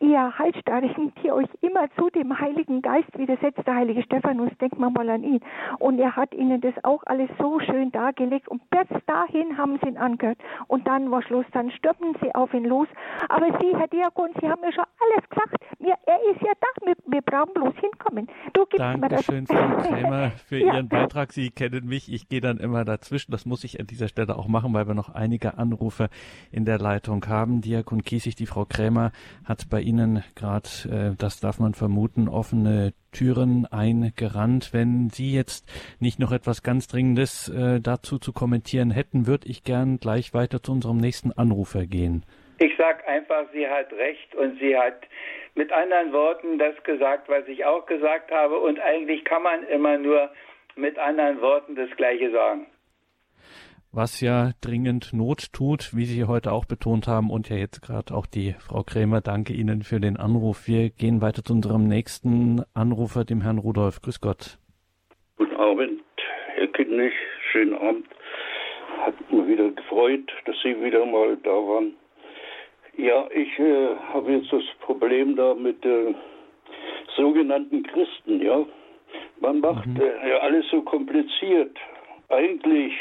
Speaker 3: Ihr Halsstarrigen, die euch immer zu dem Heiligen Geist widersetzt, der heilige Stephanus, denkt man mal an ihn. Und er hat ihnen das auch alles so schön dargelegt und bis dahin haben sie ihn angehört. Und dann war Schluss, dann stürmen sie auf ihn los. Aber Sie, Herr Diakon, Sie haben ja schon alles gesagt. Wir, er ist ja da, wir, wir brauchen bloß hinkommen.
Speaker 1: Du gibst Dankeschön, mir das. Frau Krämer, für ja. Ihren Beitrag. Sie kennen mich, ich gehe dann immer dazwischen. Das muss ich an dieser Stelle auch machen, weil wir noch einige Anrufe in der Leitung haben. Diakon Kiesig, die Frau Krämer, hat bei Ihnen gerade, äh, das darf man vermuten, offene Türen eingerannt. Wenn Sie jetzt nicht noch etwas ganz Dringendes äh, dazu zu kommentieren hätten, würde ich gern gleich weiter zu unserem nächsten Anrufer gehen.
Speaker 2: Ich sage einfach, sie hat recht und sie hat mit anderen Worten das gesagt, was ich auch gesagt habe. Und eigentlich kann man immer nur mit anderen Worten das Gleiche sagen.
Speaker 1: Was ja dringend Not tut, wie Sie heute auch betont haben und ja jetzt gerade auch die Frau Krämer. Danke Ihnen für den Anruf. Wir gehen weiter zu unserem nächsten Anrufer, dem Herrn Rudolf. Grüß Gott.
Speaker 4: Guten Abend, Herr Kindlich. Schönen Abend. Hat mich wieder gefreut, dass Sie wieder mal da waren. Ja, ich äh, habe jetzt das Problem da mit äh, sogenannten Christen, ja. Man macht mhm. äh, ja alles so kompliziert. Eigentlich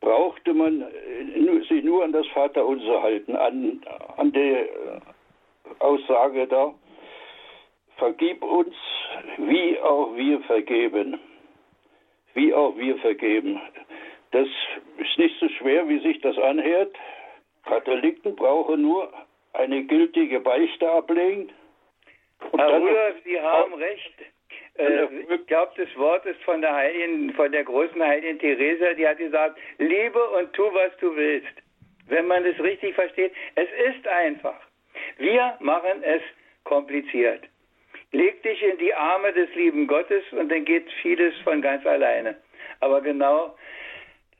Speaker 4: brauchte man äh, sich nur an das Vaterunser halten, an, an der äh, Aussage da, vergib uns, wie auch wir vergeben. Wie auch wir vergeben. Das ist nicht so schwer, wie sich das anhört. Katholiken brauchen nur eine gültige Beichte ablegen.
Speaker 2: Herr Rudolf, Sie haben recht. Äh, ich glaube, das Wort ist von der Heiligen, von der großen Heiligen Theresa, die hat gesagt, liebe und tu, was du willst. Wenn man das richtig versteht, es ist einfach. Wir machen es kompliziert. Leg dich in die Arme des lieben Gottes und dann geht vieles von ganz alleine. Aber genau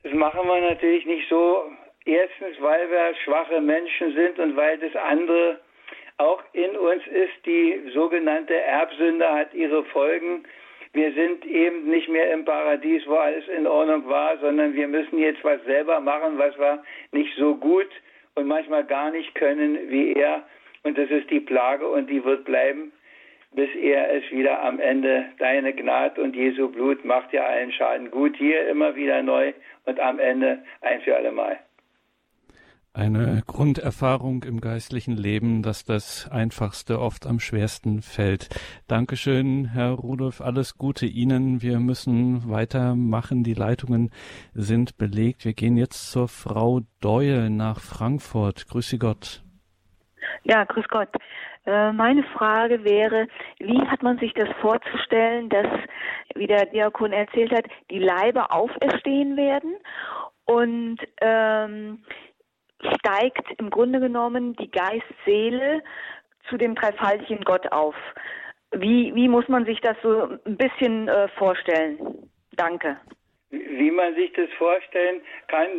Speaker 2: das machen wir natürlich nicht so. Erstens, weil wir schwache Menschen sind und weil das andere auch in uns ist. Die sogenannte Erbsünde hat ihre Folgen. Wir sind eben nicht mehr im Paradies, wo alles in Ordnung war, sondern wir müssen jetzt was selber machen, was wir nicht so gut und manchmal gar nicht können wie er. Und das ist die Plage und die wird bleiben, bis er es wieder am Ende, deine Gnade und Jesu Blut macht ja allen Schaden gut, hier immer wieder neu und am Ende ein für alle Mal
Speaker 1: eine Grunderfahrung im geistlichen Leben, dass das Einfachste oft am schwersten fällt. Dankeschön, Herr Rudolf. Alles Gute Ihnen. Wir müssen weitermachen. Die Leitungen sind belegt. Wir gehen jetzt zur Frau Deue nach Frankfurt. Grüße Gott.
Speaker 5: Ja, grüß Gott. Äh, meine Frage wäre, wie hat man sich das vorzustellen, dass, wie der Diakon erzählt hat, die Leiber auferstehen werden und ähm, steigt im Grunde genommen die Geist-Seele zu dem dreifaltigen Gott auf. Wie, wie muss man sich das so ein bisschen äh, vorstellen? Danke.
Speaker 2: Wie man sich das vorstellen kann,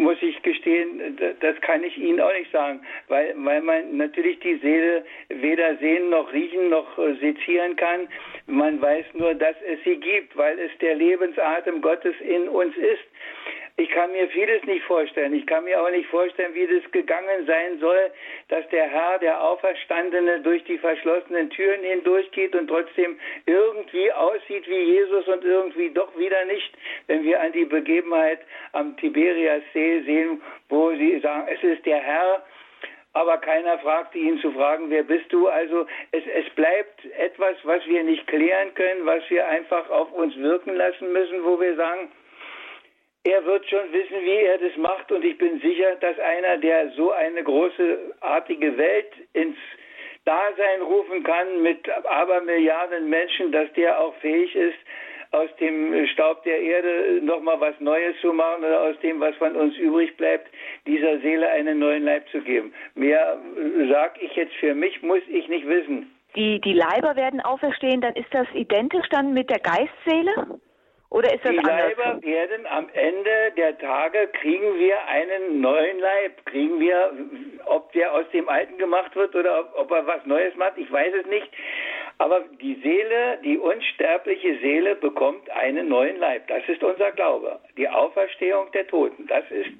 Speaker 2: muss ich gestehen, das kann ich Ihnen auch nicht sagen, weil, weil man natürlich die Seele weder sehen noch riechen noch äh, sezieren kann. Man weiß nur, dass es sie gibt, weil es der Lebensatem Gottes in uns ist. Ich kann mir vieles nicht vorstellen. Ich kann mir auch nicht vorstellen, wie das gegangen sein soll, dass der Herr, der Auferstandene, durch die verschlossenen Türen hindurchgeht und trotzdem irgendwie aussieht wie Jesus und irgendwie doch wieder nicht, wenn wir an die Begebenheit am Tiberiassee sehen, wo sie sagen, es ist der Herr, aber keiner fragte ihn zu fragen, wer bist du? Also es, es bleibt etwas, was wir nicht klären können, was wir einfach auf uns wirken lassen müssen, wo wir sagen, er wird schon wissen, wie er das macht und ich bin sicher, dass einer, der so eine großartige Welt ins Dasein rufen kann mit Abermilliarden Menschen, dass der auch fähig ist, aus dem Staub der Erde nochmal was Neues zu machen oder aus dem, was von uns übrig bleibt, dieser Seele einen neuen Leib zu geben. Mehr äh, sag ich jetzt für mich, muss ich nicht wissen.
Speaker 5: Die, die Leiber werden auferstehen, dann ist das identisch dann mit der Geistseele? Oder ist das
Speaker 2: die? Leiber werden am Ende der Tage, kriegen wir einen neuen Leib. Kriegen wir, ob der aus dem Alten gemacht wird oder ob, ob er was Neues macht, ich weiß es nicht. Aber die Seele, die unsterbliche Seele bekommt einen neuen Leib. Das ist unser Glaube. Die Auferstehung der Toten. Das ist,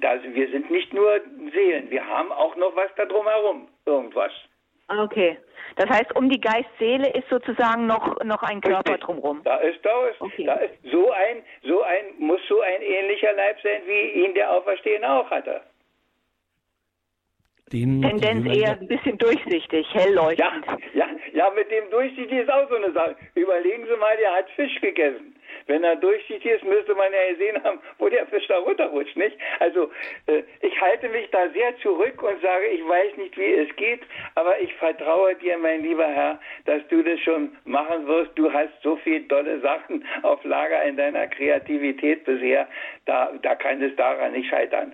Speaker 2: das, wir sind nicht nur Seelen, wir haben auch noch was da drumherum. Irgendwas.
Speaker 5: Okay. Das heißt, um die Geist-Seele ist sozusagen noch, noch ein Körper
Speaker 2: Richtig.
Speaker 5: drumherum.
Speaker 2: Da ist, da ist,
Speaker 5: Okay.
Speaker 2: da ist so ein, so ein, muss so ein ähnlicher Leib sein, wie ihn der Auferstehende auch hatte.
Speaker 1: Den die
Speaker 5: Tendenz eher ein bisschen durchsichtig, hell
Speaker 2: Ja,
Speaker 5: leuchtend.
Speaker 2: ja, ja, mit dem durchsichtig ist auch so eine Sache. Überlegen Sie mal, der hat Fisch gegessen. Wenn er durchsichtig ist, müsste man ja gesehen haben, wo der Fisch da runterrutscht, nicht? Also, äh, ich halte mich da sehr zurück und sage, ich weiß nicht, wie es geht, aber ich vertraue dir, mein lieber Herr, dass du das schon machen wirst. Du hast so viele tolle Sachen auf Lager in deiner Kreativität bisher. Da, da kann es daran nicht scheitern.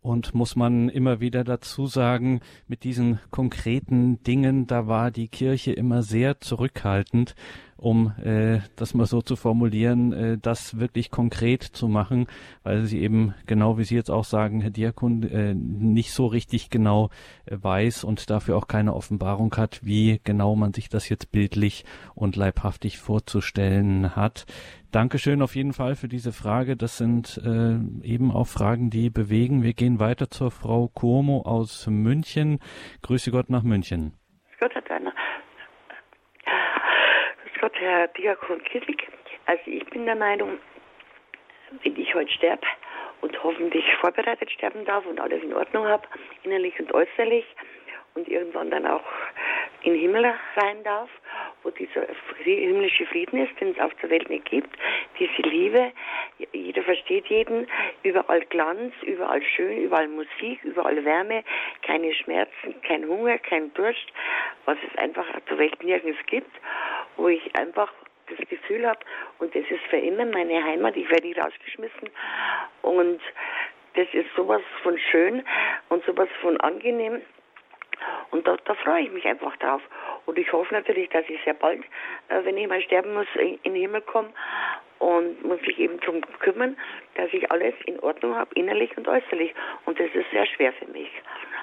Speaker 1: Und muss man immer wieder dazu sagen, mit diesen konkreten Dingen, da war die Kirche immer sehr zurückhaltend, um äh, das mal so zu formulieren, äh, das wirklich konkret zu machen, weil sie eben, genau wie Sie jetzt auch sagen, Herr Diakon, äh, nicht so richtig genau äh, weiß und dafür auch keine Offenbarung hat, wie genau man sich das jetzt bildlich und leibhaftig vorzustellen hat. Dankeschön auf jeden Fall für diese Frage. Das sind äh, eben auch Fragen, die bewegen. Wir gehen weiter zur Frau Cuomo aus München. Grüße Gott nach München.
Speaker 6: Grüß Gott, Herr Deiner. Grüß Gott, Herr Diakon Kittlik. Also ich bin der Meinung, wenn ich heute sterbe und hoffentlich vorbereitet sterben darf und alles in Ordnung habe, innerlich und äußerlich, und irgendwann dann auch in den Himmel rein darf, wo dieser himmlische Frieden ist, den es auf der Welt nicht gibt, diese Liebe, jeder versteht jeden, überall Glanz, überall schön, überall Musik, überall Wärme, keine Schmerzen, kein Hunger, kein Durst, was es einfach auf der Welt nirgends gibt, wo ich einfach das Gefühl habe, und das ist für immer meine Heimat, ich werde nicht rausgeschmissen. Und das ist sowas von schön und sowas von angenehm, und da, da freue ich mich einfach drauf. Und ich hoffe natürlich, dass ich sehr bald, äh, wenn ich mal sterben muss, in, in den Himmel komme und muss mich eben darum kümmern, dass ich alles in Ordnung habe, innerlich und äußerlich. Und das ist sehr schwer für mich.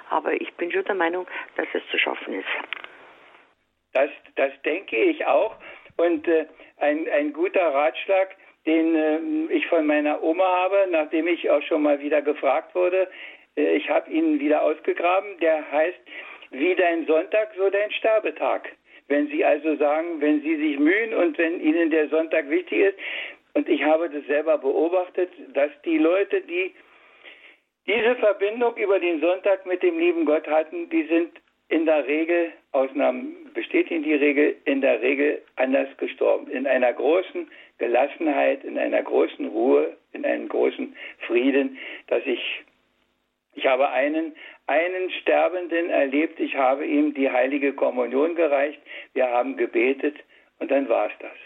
Speaker 6: Aber ich bin schon der Meinung, dass es zu schaffen ist.
Speaker 2: Das, das denke ich auch. Und äh, ein, ein guter Ratschlag, den äh, ich von meiner Oma habe, nachdem ich auch schon mal wieder gefragt wurde, ich habe ihn wieder ausgegraben, der heißt, wie dein Sonntag, so dein Sterbetag. Wenn Sie also sagen, wenn Sie sich mühen und wenn Ihnen der Sonntag wichtig ist, und ich habe das selber beobachtet, dass die Leute, die diese Verbindung über den Sonntag mit dem lieben Gott hatten, die sind in der Regel, Ausnahmen bestätigen die Regel, in der Regel anders gestorben. In einer großen Gelassenheit, in einer großen Ruhe, in einem großen Frieden, dass ich, ich habe einen, einen Sterbenden erlebt, ich habe ihm die heilige Kommunion gereicht, wir haben gebetet und dann war es das.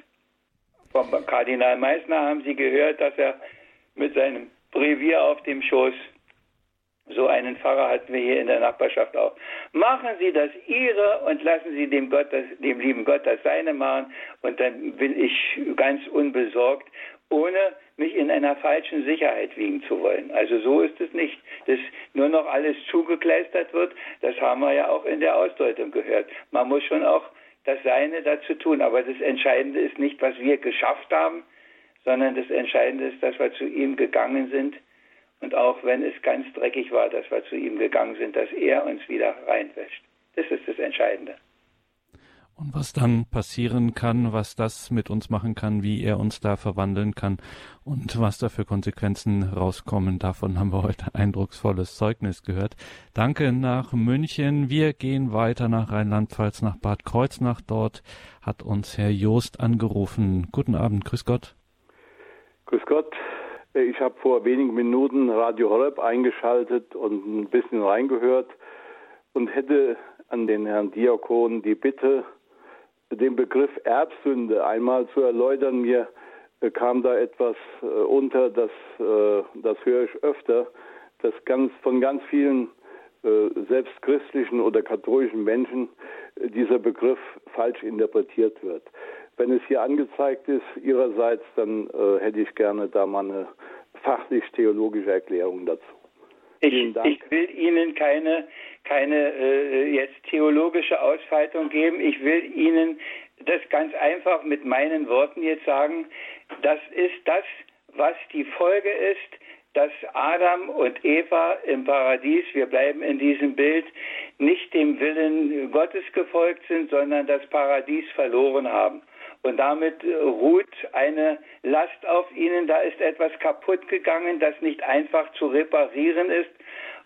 Speaker 2: Vom Kardinal Meissner haben Sie gehört, dass er mit seinem Brevier auf dem Schoß so einen Pfarrer hatten wir hier in der Nachbarschaft auch. Machen Sie das Ihre und lassen Sie dem, Gott das, dem lieben Gott das Seine machen. Und dann bin ich ganz unbesorgt, ohne mich in einer falschen Sicherheit wiegen zu wollen. Also so ist es nicht, dass nur noch alles zugekleistert wird. Das haben wir ja auch in der Ausdeutung gehört. Man muss schon auch das Seine dazu tun. Aber das Entscheidende ist nicht, was wir geschafft haben, sondern das Entscheidende ist, dass wir zu ihm gegangen sind und auch wenn es ganz dreckig war, dass wir zu ihm gegangen sind, dass er uns wieder reinwäscht. Das ist das Entscheidende.
Speaker 1: Und was dann passieren kann, was das mit uns machen kann, wie er uns da verwandeln kann und was da für Konsequenzen rauskommen, davon haben wir heute eindrucksvolles Zeugnis gehört. Danke nach München. Wir gehen weiter nach Rheinland-Pfalz, nach Bad Kreuznach. Dort hat uns Herr Joost angerufen. Guten Abend, grüß Gott.
Speaker 4: Grüß Gott. Ich habe vor wenigen Minuten Radio Horeb eingeschaltet und ein bisschen reingehört und hätte an den Herrn Diakon die Bitte, den Begriff Erbsünde einmal zu erläutern. Mir äh, kam da etwas äh, unter, das, äh, das höre ich öfter, dass ganz, von ganz vielen selbst christlichen oder katholischen Menschen dieser Begriff falsch interpretiert wird. wenn es hier angezeigt ist Ihrerseits, dann äh, hätte ich gerne da mal eine fachlich-theologische Erklärung dazu.
Speaker 2: Ich, ich, will Ihnen keine, keine äh, jetzt theologische Ausfaltung geben. Ich will Ihnen das ganz einfach mit meinen Worten jetzt sagen. Das ist das, was die Folge ist, dass Adam und Eva im Paradies, wir bleiben in diesem Bild, nicht dem Willen Gottes gefolgt sind, sondern das Paradies verloren haben. Und damit ruht eine Last auf ihnen. Da ist etwas kaputt gegangen, das nicht einfach zu reparieren ist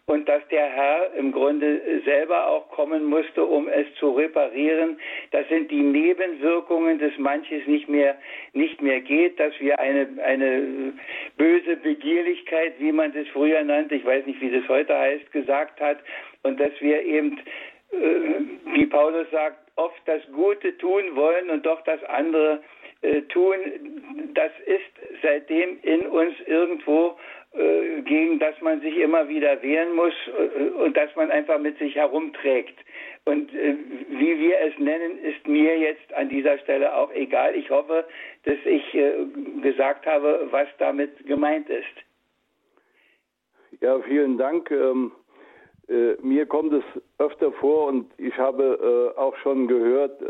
Speaker 2: und dass der Herr im Grunde selber auch kommen musste, um es zu reparieren. Das sind die Nebenwirkungen, dass manches nicht mehr, nicht mehr geht, dass wir eine, eine böse Begierlichkeit, wie man das früher nannte, ich weiß nicht, wie das heute heißt, gesagt hat, und dass wir eben, äh, wie Paulus sagt, oft das Gute tun wollen und doch das andere äh, tun, das ist seitdem in uns irgendwo äh, gegen das man sich immer wieder wehren muss äh, und das man einfach mit sich herumträgt. Und äh, wie wir es nennen, ist mir jetzt an dieser Stelle auch egal. Ich hoffe, dass ich gesagt habe, was damit gemeint ist.
Speaker 4: Ja, vielen Dank. Ähm, äh, mir kommt es öfter vor und ich habe äh, auch schon gehört,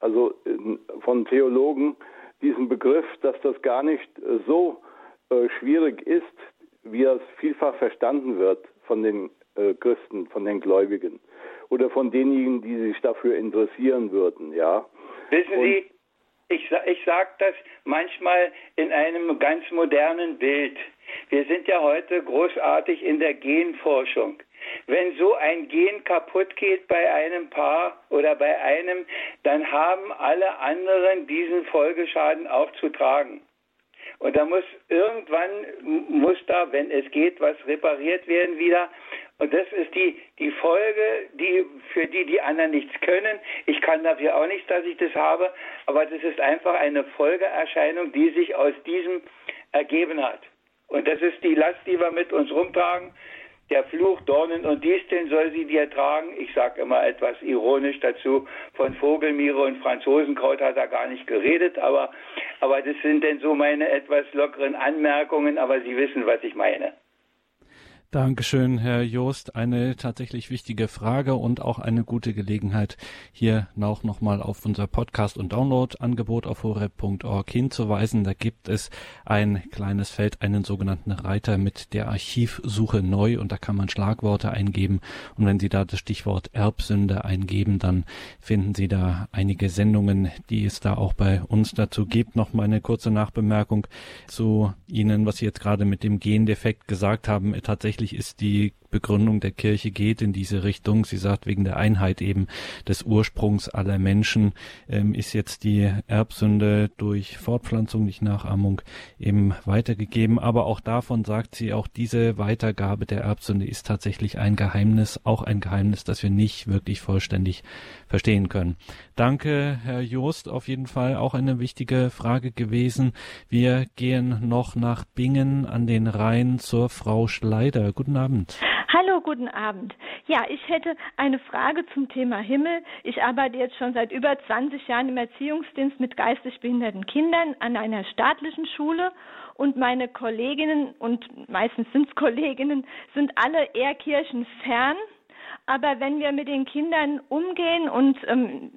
Speaker 4: also von Theologen, diesen Begriff, dass das gar nicht so äh, schwierig ist, wie es vielfach verstanden wird von den äh, Christen, von den Gläubigen oder von denjenigen, die sich dafür interessieren würden, ja.
Speaker 2: Wissen Und Sie, ich, ich sage das manchmal in einem ganz modernen Bild. Wir sind ja heute großartig in der Genforschung. Wenn so ein Gen kaputt geht bei einem Paar oder bei einem, dann haben alle anderen diesen Folgeschaden auch zu tragen. Und da muss irgendwann, muss da, wenn es geht, was repariert werden wieder. Und das ist die, die Folge, die, für die die anderen nichts können. Ich kann dafür auch nichts, dass ich das habe. Aber das ist einfach eine Folgeerscheinung, die sich aus diesem ergeben hat. Und das ist die Last, die wir mit uns rumtragen der Fluch, Dornen und Disteln soll sie dir tragen. Ich sage immer etwas ironisch dazu, von Vogelmiere und Franzosenkraut hat er gar nicht geredet, aber, aber das sind denn so meine etwas lockeren Anmerkungen, aber Sie wissen, was ich meine.
Speaker 1: Dankeschön, Herr Joost. Eine tatsächlich wichtige Frage und auch eine gute Gelegenheit, hier auch nochmal auf unser Podcast- und Download-Angebot auf horeb.org hinzuweisen. Da gibt es ein kleines Feld, einen sogenannten Reiter mit der Archivsuche neu und da kann man Schlagworte eingeben. Und wenn Sie da das Stichwort Erbsünde eingeben, dann finden Sie da einige Sendungen, die es da auch bei uns dazu gibt. Nochmal eine kurze Nachbemerkung zu Ihnen, was Sie jetzt gerade mit dem Gendefekt gesagt haben. Tatsächlich tatsächlich ist die Begründung der Kirche geht in diese Richtung. Sie sagt, wegen der Einheit eben des Ursprungs aller Menschen ähm, ist jetzt die Erbsünde durch Fortpflanzung, nicht Nachahmung, eben weitergegeben. Aber auch davon sagt sie, auch diese Weitergabe der Erbsünde ist tatsächlich ein Geheimnis, auch ein Geheimnis, das wir nicht wirklich vollständig verstehen können. Danke, Herr Joost, auf jeden Fall auch eine wichtige Frage gewesen. Wir gehen noch nach Bingen an den Rhein zur Frau Schleider. Guten Abend.
Speaker 7: Hallo, guten Abend. Ja, ich hätte eine Frage zum Thema Himmel. Ich arbeite jetzt schon seit über 20 Jahren im Erziehungsdienst mit geistig behinderten Kindern an einer staatlichen Schule und meine Kolleginnen und meistens sind es Kolleginnen, sind alle eher kirchenfern aber wenn wir mit den Kindern umgehen und ähm,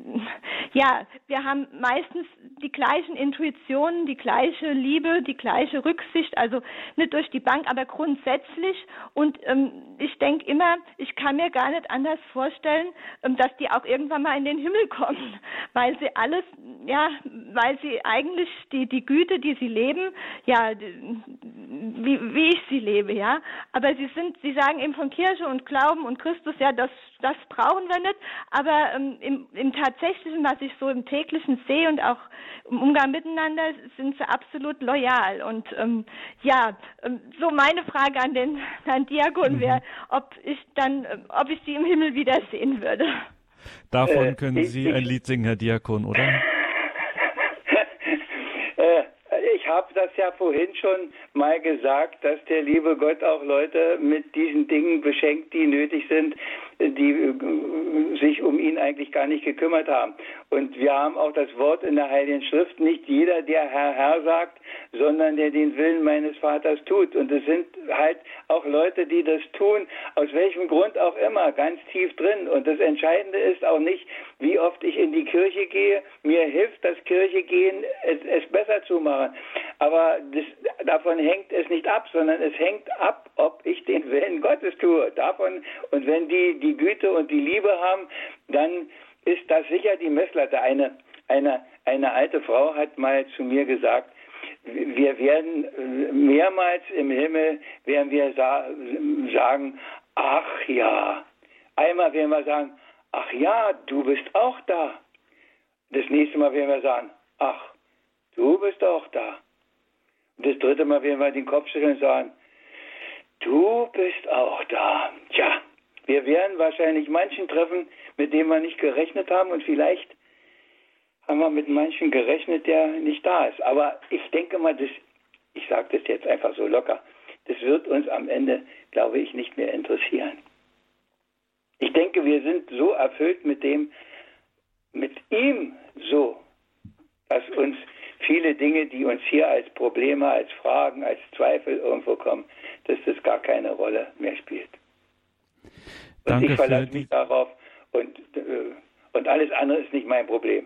Speaker 7: ja, wir haben meistens die gleichen Intuitionen, die gleiche Liebe, die gleiche Rücksicht, also nicht durch die Bank, aber grundsätzlich. Und ähm, ich denke immer, ich kann mir gar nicht anders vorstellen, ähm, dass die auch irgendwann mal in den Himmel kommen, weil sie alles, ja, weil sie eigentlich die die Güte, die sie leben, ja, wie, wie ich sie lebe, ja. Aber sie sind, sie sagen eben von Kirche und Glauben und Christus, ja, das, das brauchen wir nicht. Aber ähm, im, im Tatsächlichen, was ich so im täglichen sehe und auch im Umgang miteinander, sind sie absolut loyal. Und ähm, ja, ähm, so meine Frage an den Herrn Diakon mhm. wäre, ob ich dann, äh, ob ich sie im Himmel wiedersehen würde.
Speaker 1: Davon äh, können Sie ein Lied singen, Herr Diakon, oder?
Speaker 2: ich habe das ja vorhin schon mal gesagt, dass der liebe Gott auch Leute mit diesen Dingen beschenkt, die nötig sind. Die äh, sich um ihn eigentlich gar nicht gekümmert haben. Und wir haben auch das Wort in der Heiligen Schrift, nicht jeder, der Herr, Herr sagt, sondern der den Willen meines Vaters tut. Und es sind halt auch Leute, die das tun, aus welchem Grund auch immer, ganz tief drin. Und das Entscheidende ist auch nicht, wie oft ich in die Kirche gehe. Mir hilft das Kirchegehen, es, es besser zu machen. Aber das, davon hängt es nicht ab, sondern es hängt ab, ob ich den Willen Gottes tue. Davon, und wenn die die Güte und die Liebe haben, dann ist das sicher die Messlatte. Eine, eine, eine alte Frau hat mal zu mir gesagt, wir werden mehrmals im Himmel, werden wir sagen, ach ja. Einmal werden wir sagen, ach ja, du bist auch da. Das nächste Mal werden wir sagen, ach, du bist auch da. Und das dritte Mal werden wir den Kopf schütteln und sagen, du bist auch da. Tja, wir werden wahrscheinlich manchen treffen, mit denen wir nicht gerechnet haben und vielleicht haben wir mit manchen gerechnet, der nicht da ist. Aber ich denke mal, das, ich sage das jetzt einfach so locker, das wird uns am Ende, glaube ich, nicht mehr interessieren. Ich denke, wir sind so erfüllt mit dem, mit ihm so, dass uns viele Dinge, die uns hier als Probleme, als Fragen, als Zweifel irgendwo kommen, dass das gar keine Rolle mehr spielt. Und Danke ich verlasse mich darauf und, äh, und alles andere ist nicht mein Problem.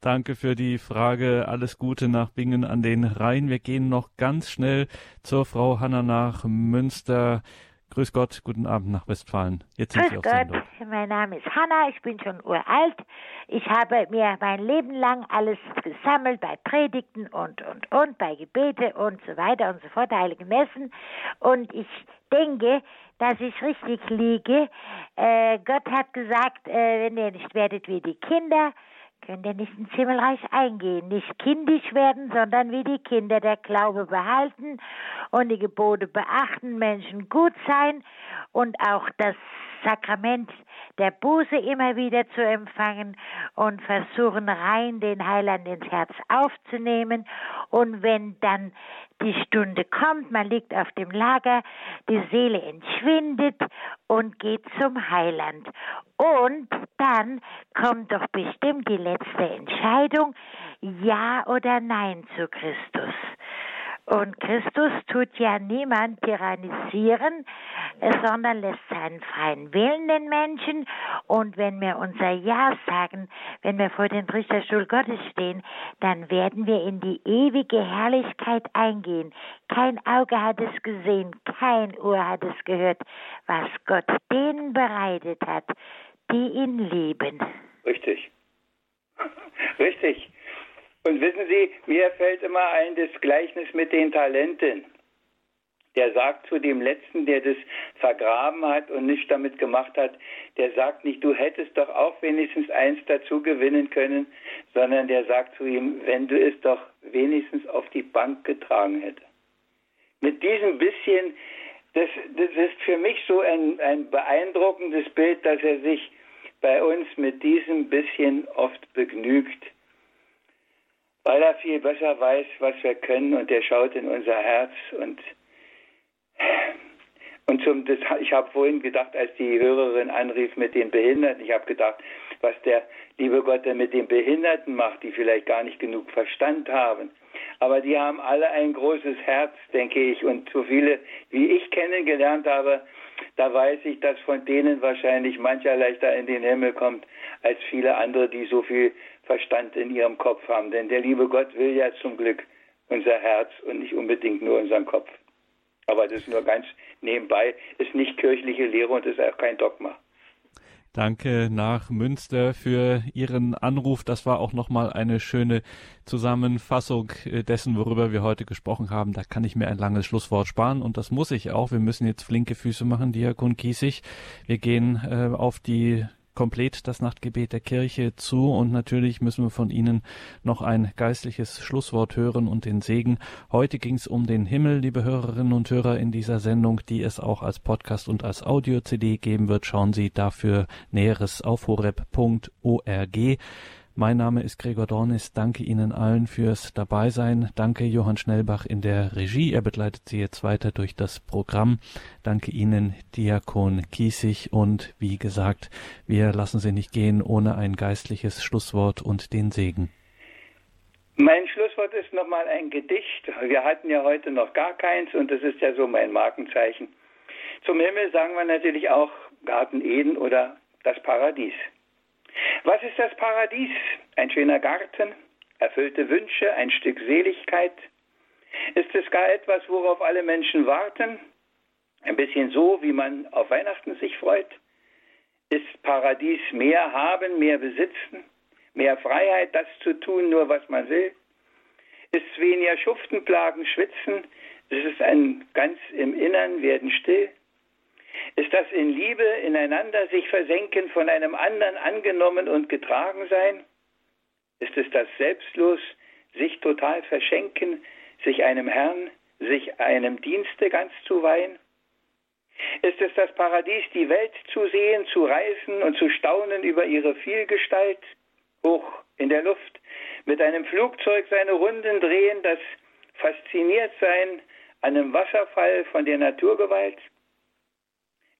Speaker 1: Danke für die Frage. Alles Gute nach Bingen an den Rhein. Wir gehen noch ganz schnell zur Frau Hanna nach Münster. Grüß Gott, guten Abend nach Westfalen.
Speaker 8: Jetzt sind Grüß Sie auf Gott, Sendung. mein Name ist Hanna, ich bin schon uralt. Ich habe mir mein Leben lang alles gesammelt bei Predigten und, und, und, bei Gebete und so weiter und so fort, heiligen Messen. Und ich denke, dass ich richtig liege. Äh, Gott hat gesagt, äh, wenn ihr nicht werdet wie die Kinder, könnt ihr nicht ins Himmelreich eingehen. Nicht kindisch werden, sondern wie die Kinder der Glaube behalten und die Gebote beachten, Menschen gut sein und auch das Sakrament der Buße immer wieder zu empfangen und versuchen rein den Heiland ins Herz aufzunehmen. Und wenn dann die Stunde kommt, man liegt auf dem Lager, die Seele entschwindet und geht zum Heiland. Und dann kommt doch bestimmt die letzte Entscheidung, ja oder nein zu Christus. Und Christus tut ja niemand tyrannisieren, sondern lässt seinen freien Willen den Menschen. Und wenn wir unser Ja sagen, wenn wir vor den Richterstuhl Gottes stehen, dann werden wir in die ewige Herrlichkeit eingehen. Kein Auge hat es gesehen, kein Ohr hat es gehört, was Gott denen bereitet hat, die ihn lieben.
Speaker 2: Richtig. Richtig. Und wissen Sie, mir fällt immer ein das Gleichnis mit den Talenten. Der sagt zu dem Letzten, der das vergraben hat und nicht damit gemacht hat, der sagt nicht, du hättest doch auch wenigstens eins dazu gewinnen können, sondern der sagt zu ihm, wenn du es doch wenigstens auf die Bank getragen hättest. Mit diesem bisschen, das, das ist für mich so ein, ein beeindruckendes Bild, dass er sich bei uns mit diesem bisschen oft begnügt weil er viel besser weiß, was wir können und er schaut in unser Herz und und zum, das, ich habe vorhin gedacht, als die Hörerin anrief mit den Behinderten, ich habe gedacht, was der liebe Gott mit den Behinderten macht, die vielleicht gar nicht genug Verstand haben. Aber die haben alle ein großes Herz, denke ich. Und so viele, wie ich kennengelernt habe, da weiß ich, dass von denen wahrscheinlich mancher leichter in den Himmel kommt, als viele andere, die so viel Verstand in ihrem Kopf haben. Denn der liebe Gott will ja zum Glück unser Herz und nicht unbedingt nur unseren Kopf. Aber das ist nur ganz nebenbei, ist nicht kirchliche Lehre und ist auch kein Dogma.
Speaker 1: Danke nach Münster für Ihren Anruf. Das war auch nochmal eine schöne Zusammenfassung dessen, worüber wir heute gesprochen haben. Da kann ich mir ein langes Schlusswort sparen und das muss ich auch. Wir müssen jetzt flinke Füße machen, Diakon Kiesig. Wir gehen äh, auf die komplett das Nachtgebet der Kirche zu und natürlich müssen wir von Ihnen noch ein geistliches Schlusswort hören und den Segen. Heute ging es um den Himmel, liebe Hörerinnen und Hörer in dieser Sendung, die es auch als Podcast und als Audio-CD geben wird. Schauen Sie dafür Näheres auf horeb.org. Mein Name ist Gregor Dornis. Danke Ihnen allen fürs Dabeisein. Danke Johann Schnellbach in der Regie. Er begleitet Sie jetzt weiter durch das Programm. Danke Ihnen, Diakon Kiesig. Und wie gesagt, wir lassen Sie nicht gehen ohne ein geistliches Schlusswort und den Segen.
Speaker 2: Mein Schlusswort ist nochmal ein Gedicht. Wir hatten ja heute noch gar keins und das ist ja so mein Markenzeichen. Zum Himmel sagen wir natürlich auch Garten Eden oder das Paradies. Was ist das Paradies? Ein schöner Garten, erfüllte Wünsche, ein Stück Seligkeit. Ist es gar etwas, worauf alle Menschen warten? Ein bisschen so, wie man auf Weihnachten sich freut? Ist Paradies mehr haben, mehr besitzen, mehr Freiheit, das zu tun, nur was man will? Ist weniger Schuften, Plagen, Schwitzen? Es ist ein ganz im Innern werden still? Ist das in Liebe ineinander sich versenken, von einem anderen angenommen und getragen sein? Ist es das selbstlos sich total verschenken, sich einem Herrn, sich einem Dienste ganz zu weihen? Ist es das Paradies, die Welt zu sehen, zu reisen und zu staunen über ihre Vielgestalt, hoch in der Luft, mit einem Flugzeug seine Runden drehen, das fasziniert sein an einem Wasserfall von der Naturgewalt?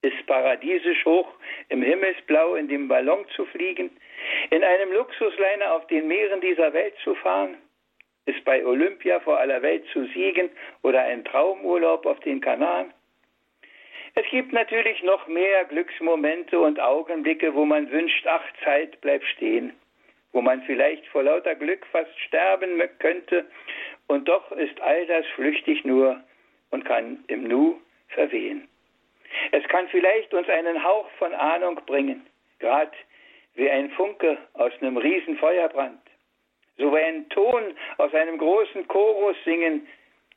Speaker 2: Ist paradiesisch hoch im Himmelsblau in dem Ballon zu fliegen, in einem Luxusliner auf den Meeren dieser Welt zu fahren, ist bei Olympia vor aller Welt zu siegen oder ein Traumurlaub auf den Kanaren. Es gibt natürlich noch mehr Glücksmomente und Augenblicke, wo man wünscht, ach Zeit, bleib stehen, wo man vielleicht vor lauter Glück fast sterben könnte, und doch ist all das flüchtig nur und kann im Nu verwehen. Es kann vielleicht uns einen Hauch von Ahnung bringen, gerade wie ein Funke aus einem riesen Feuerbrand, so wie ein Ton aus einem großen Chorus singen,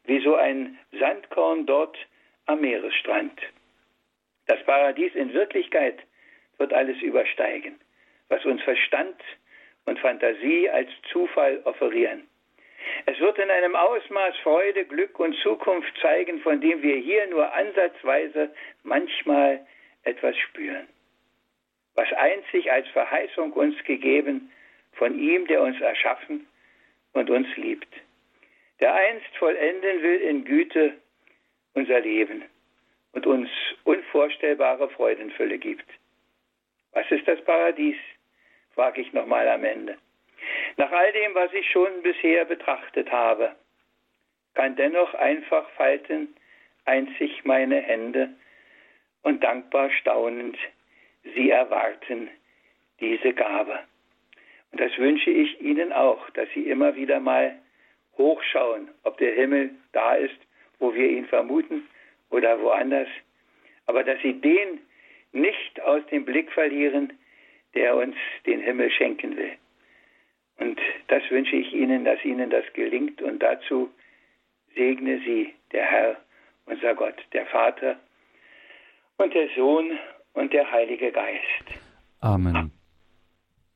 Speaker 2: wie so ein Sandkorn dort am Meeresstrand. Das Paradies in Wirklichkeit wird alles übersteigen, was uns Verstand und Fantasie als Zufall offerieren. Es wird in einem Ausmaß Freude, Glück und Zukunft zeigen, von dem wir hier nur ansatzweise manchmal etwas spüren. Was einzig als Verheißung uns gegeben von ihm, der uns erschaffen und uns liebt, der einst vollenden will in Güte unser Leben und uns unvorstellbare Freudenfülle gibt. Was ist das Paradies? frage ich nochmal am Ende. Nach all dem, was ich schon bisher betrachtet habe, kann dennoch einfach falten einzig meine Hände und dankbar staunend sie erwarten diese Gabe. Und das wünsche ich Ihnen auch, dass Sie immer wieder mal hochschauen, ob der Himmel da ist, wo wir ihn vermuten oder woanders, aber dass Sie den nicht aus dem Blick verlieren, der uns den Himmel schenken will. Und das wünsche ich Ihnen, dass Ihnen das gelingt. Und dazu segne Sie der Herr, unser Gott, der Vater und der Sohn und der Heilige Geist.
Speaker 1: Amen.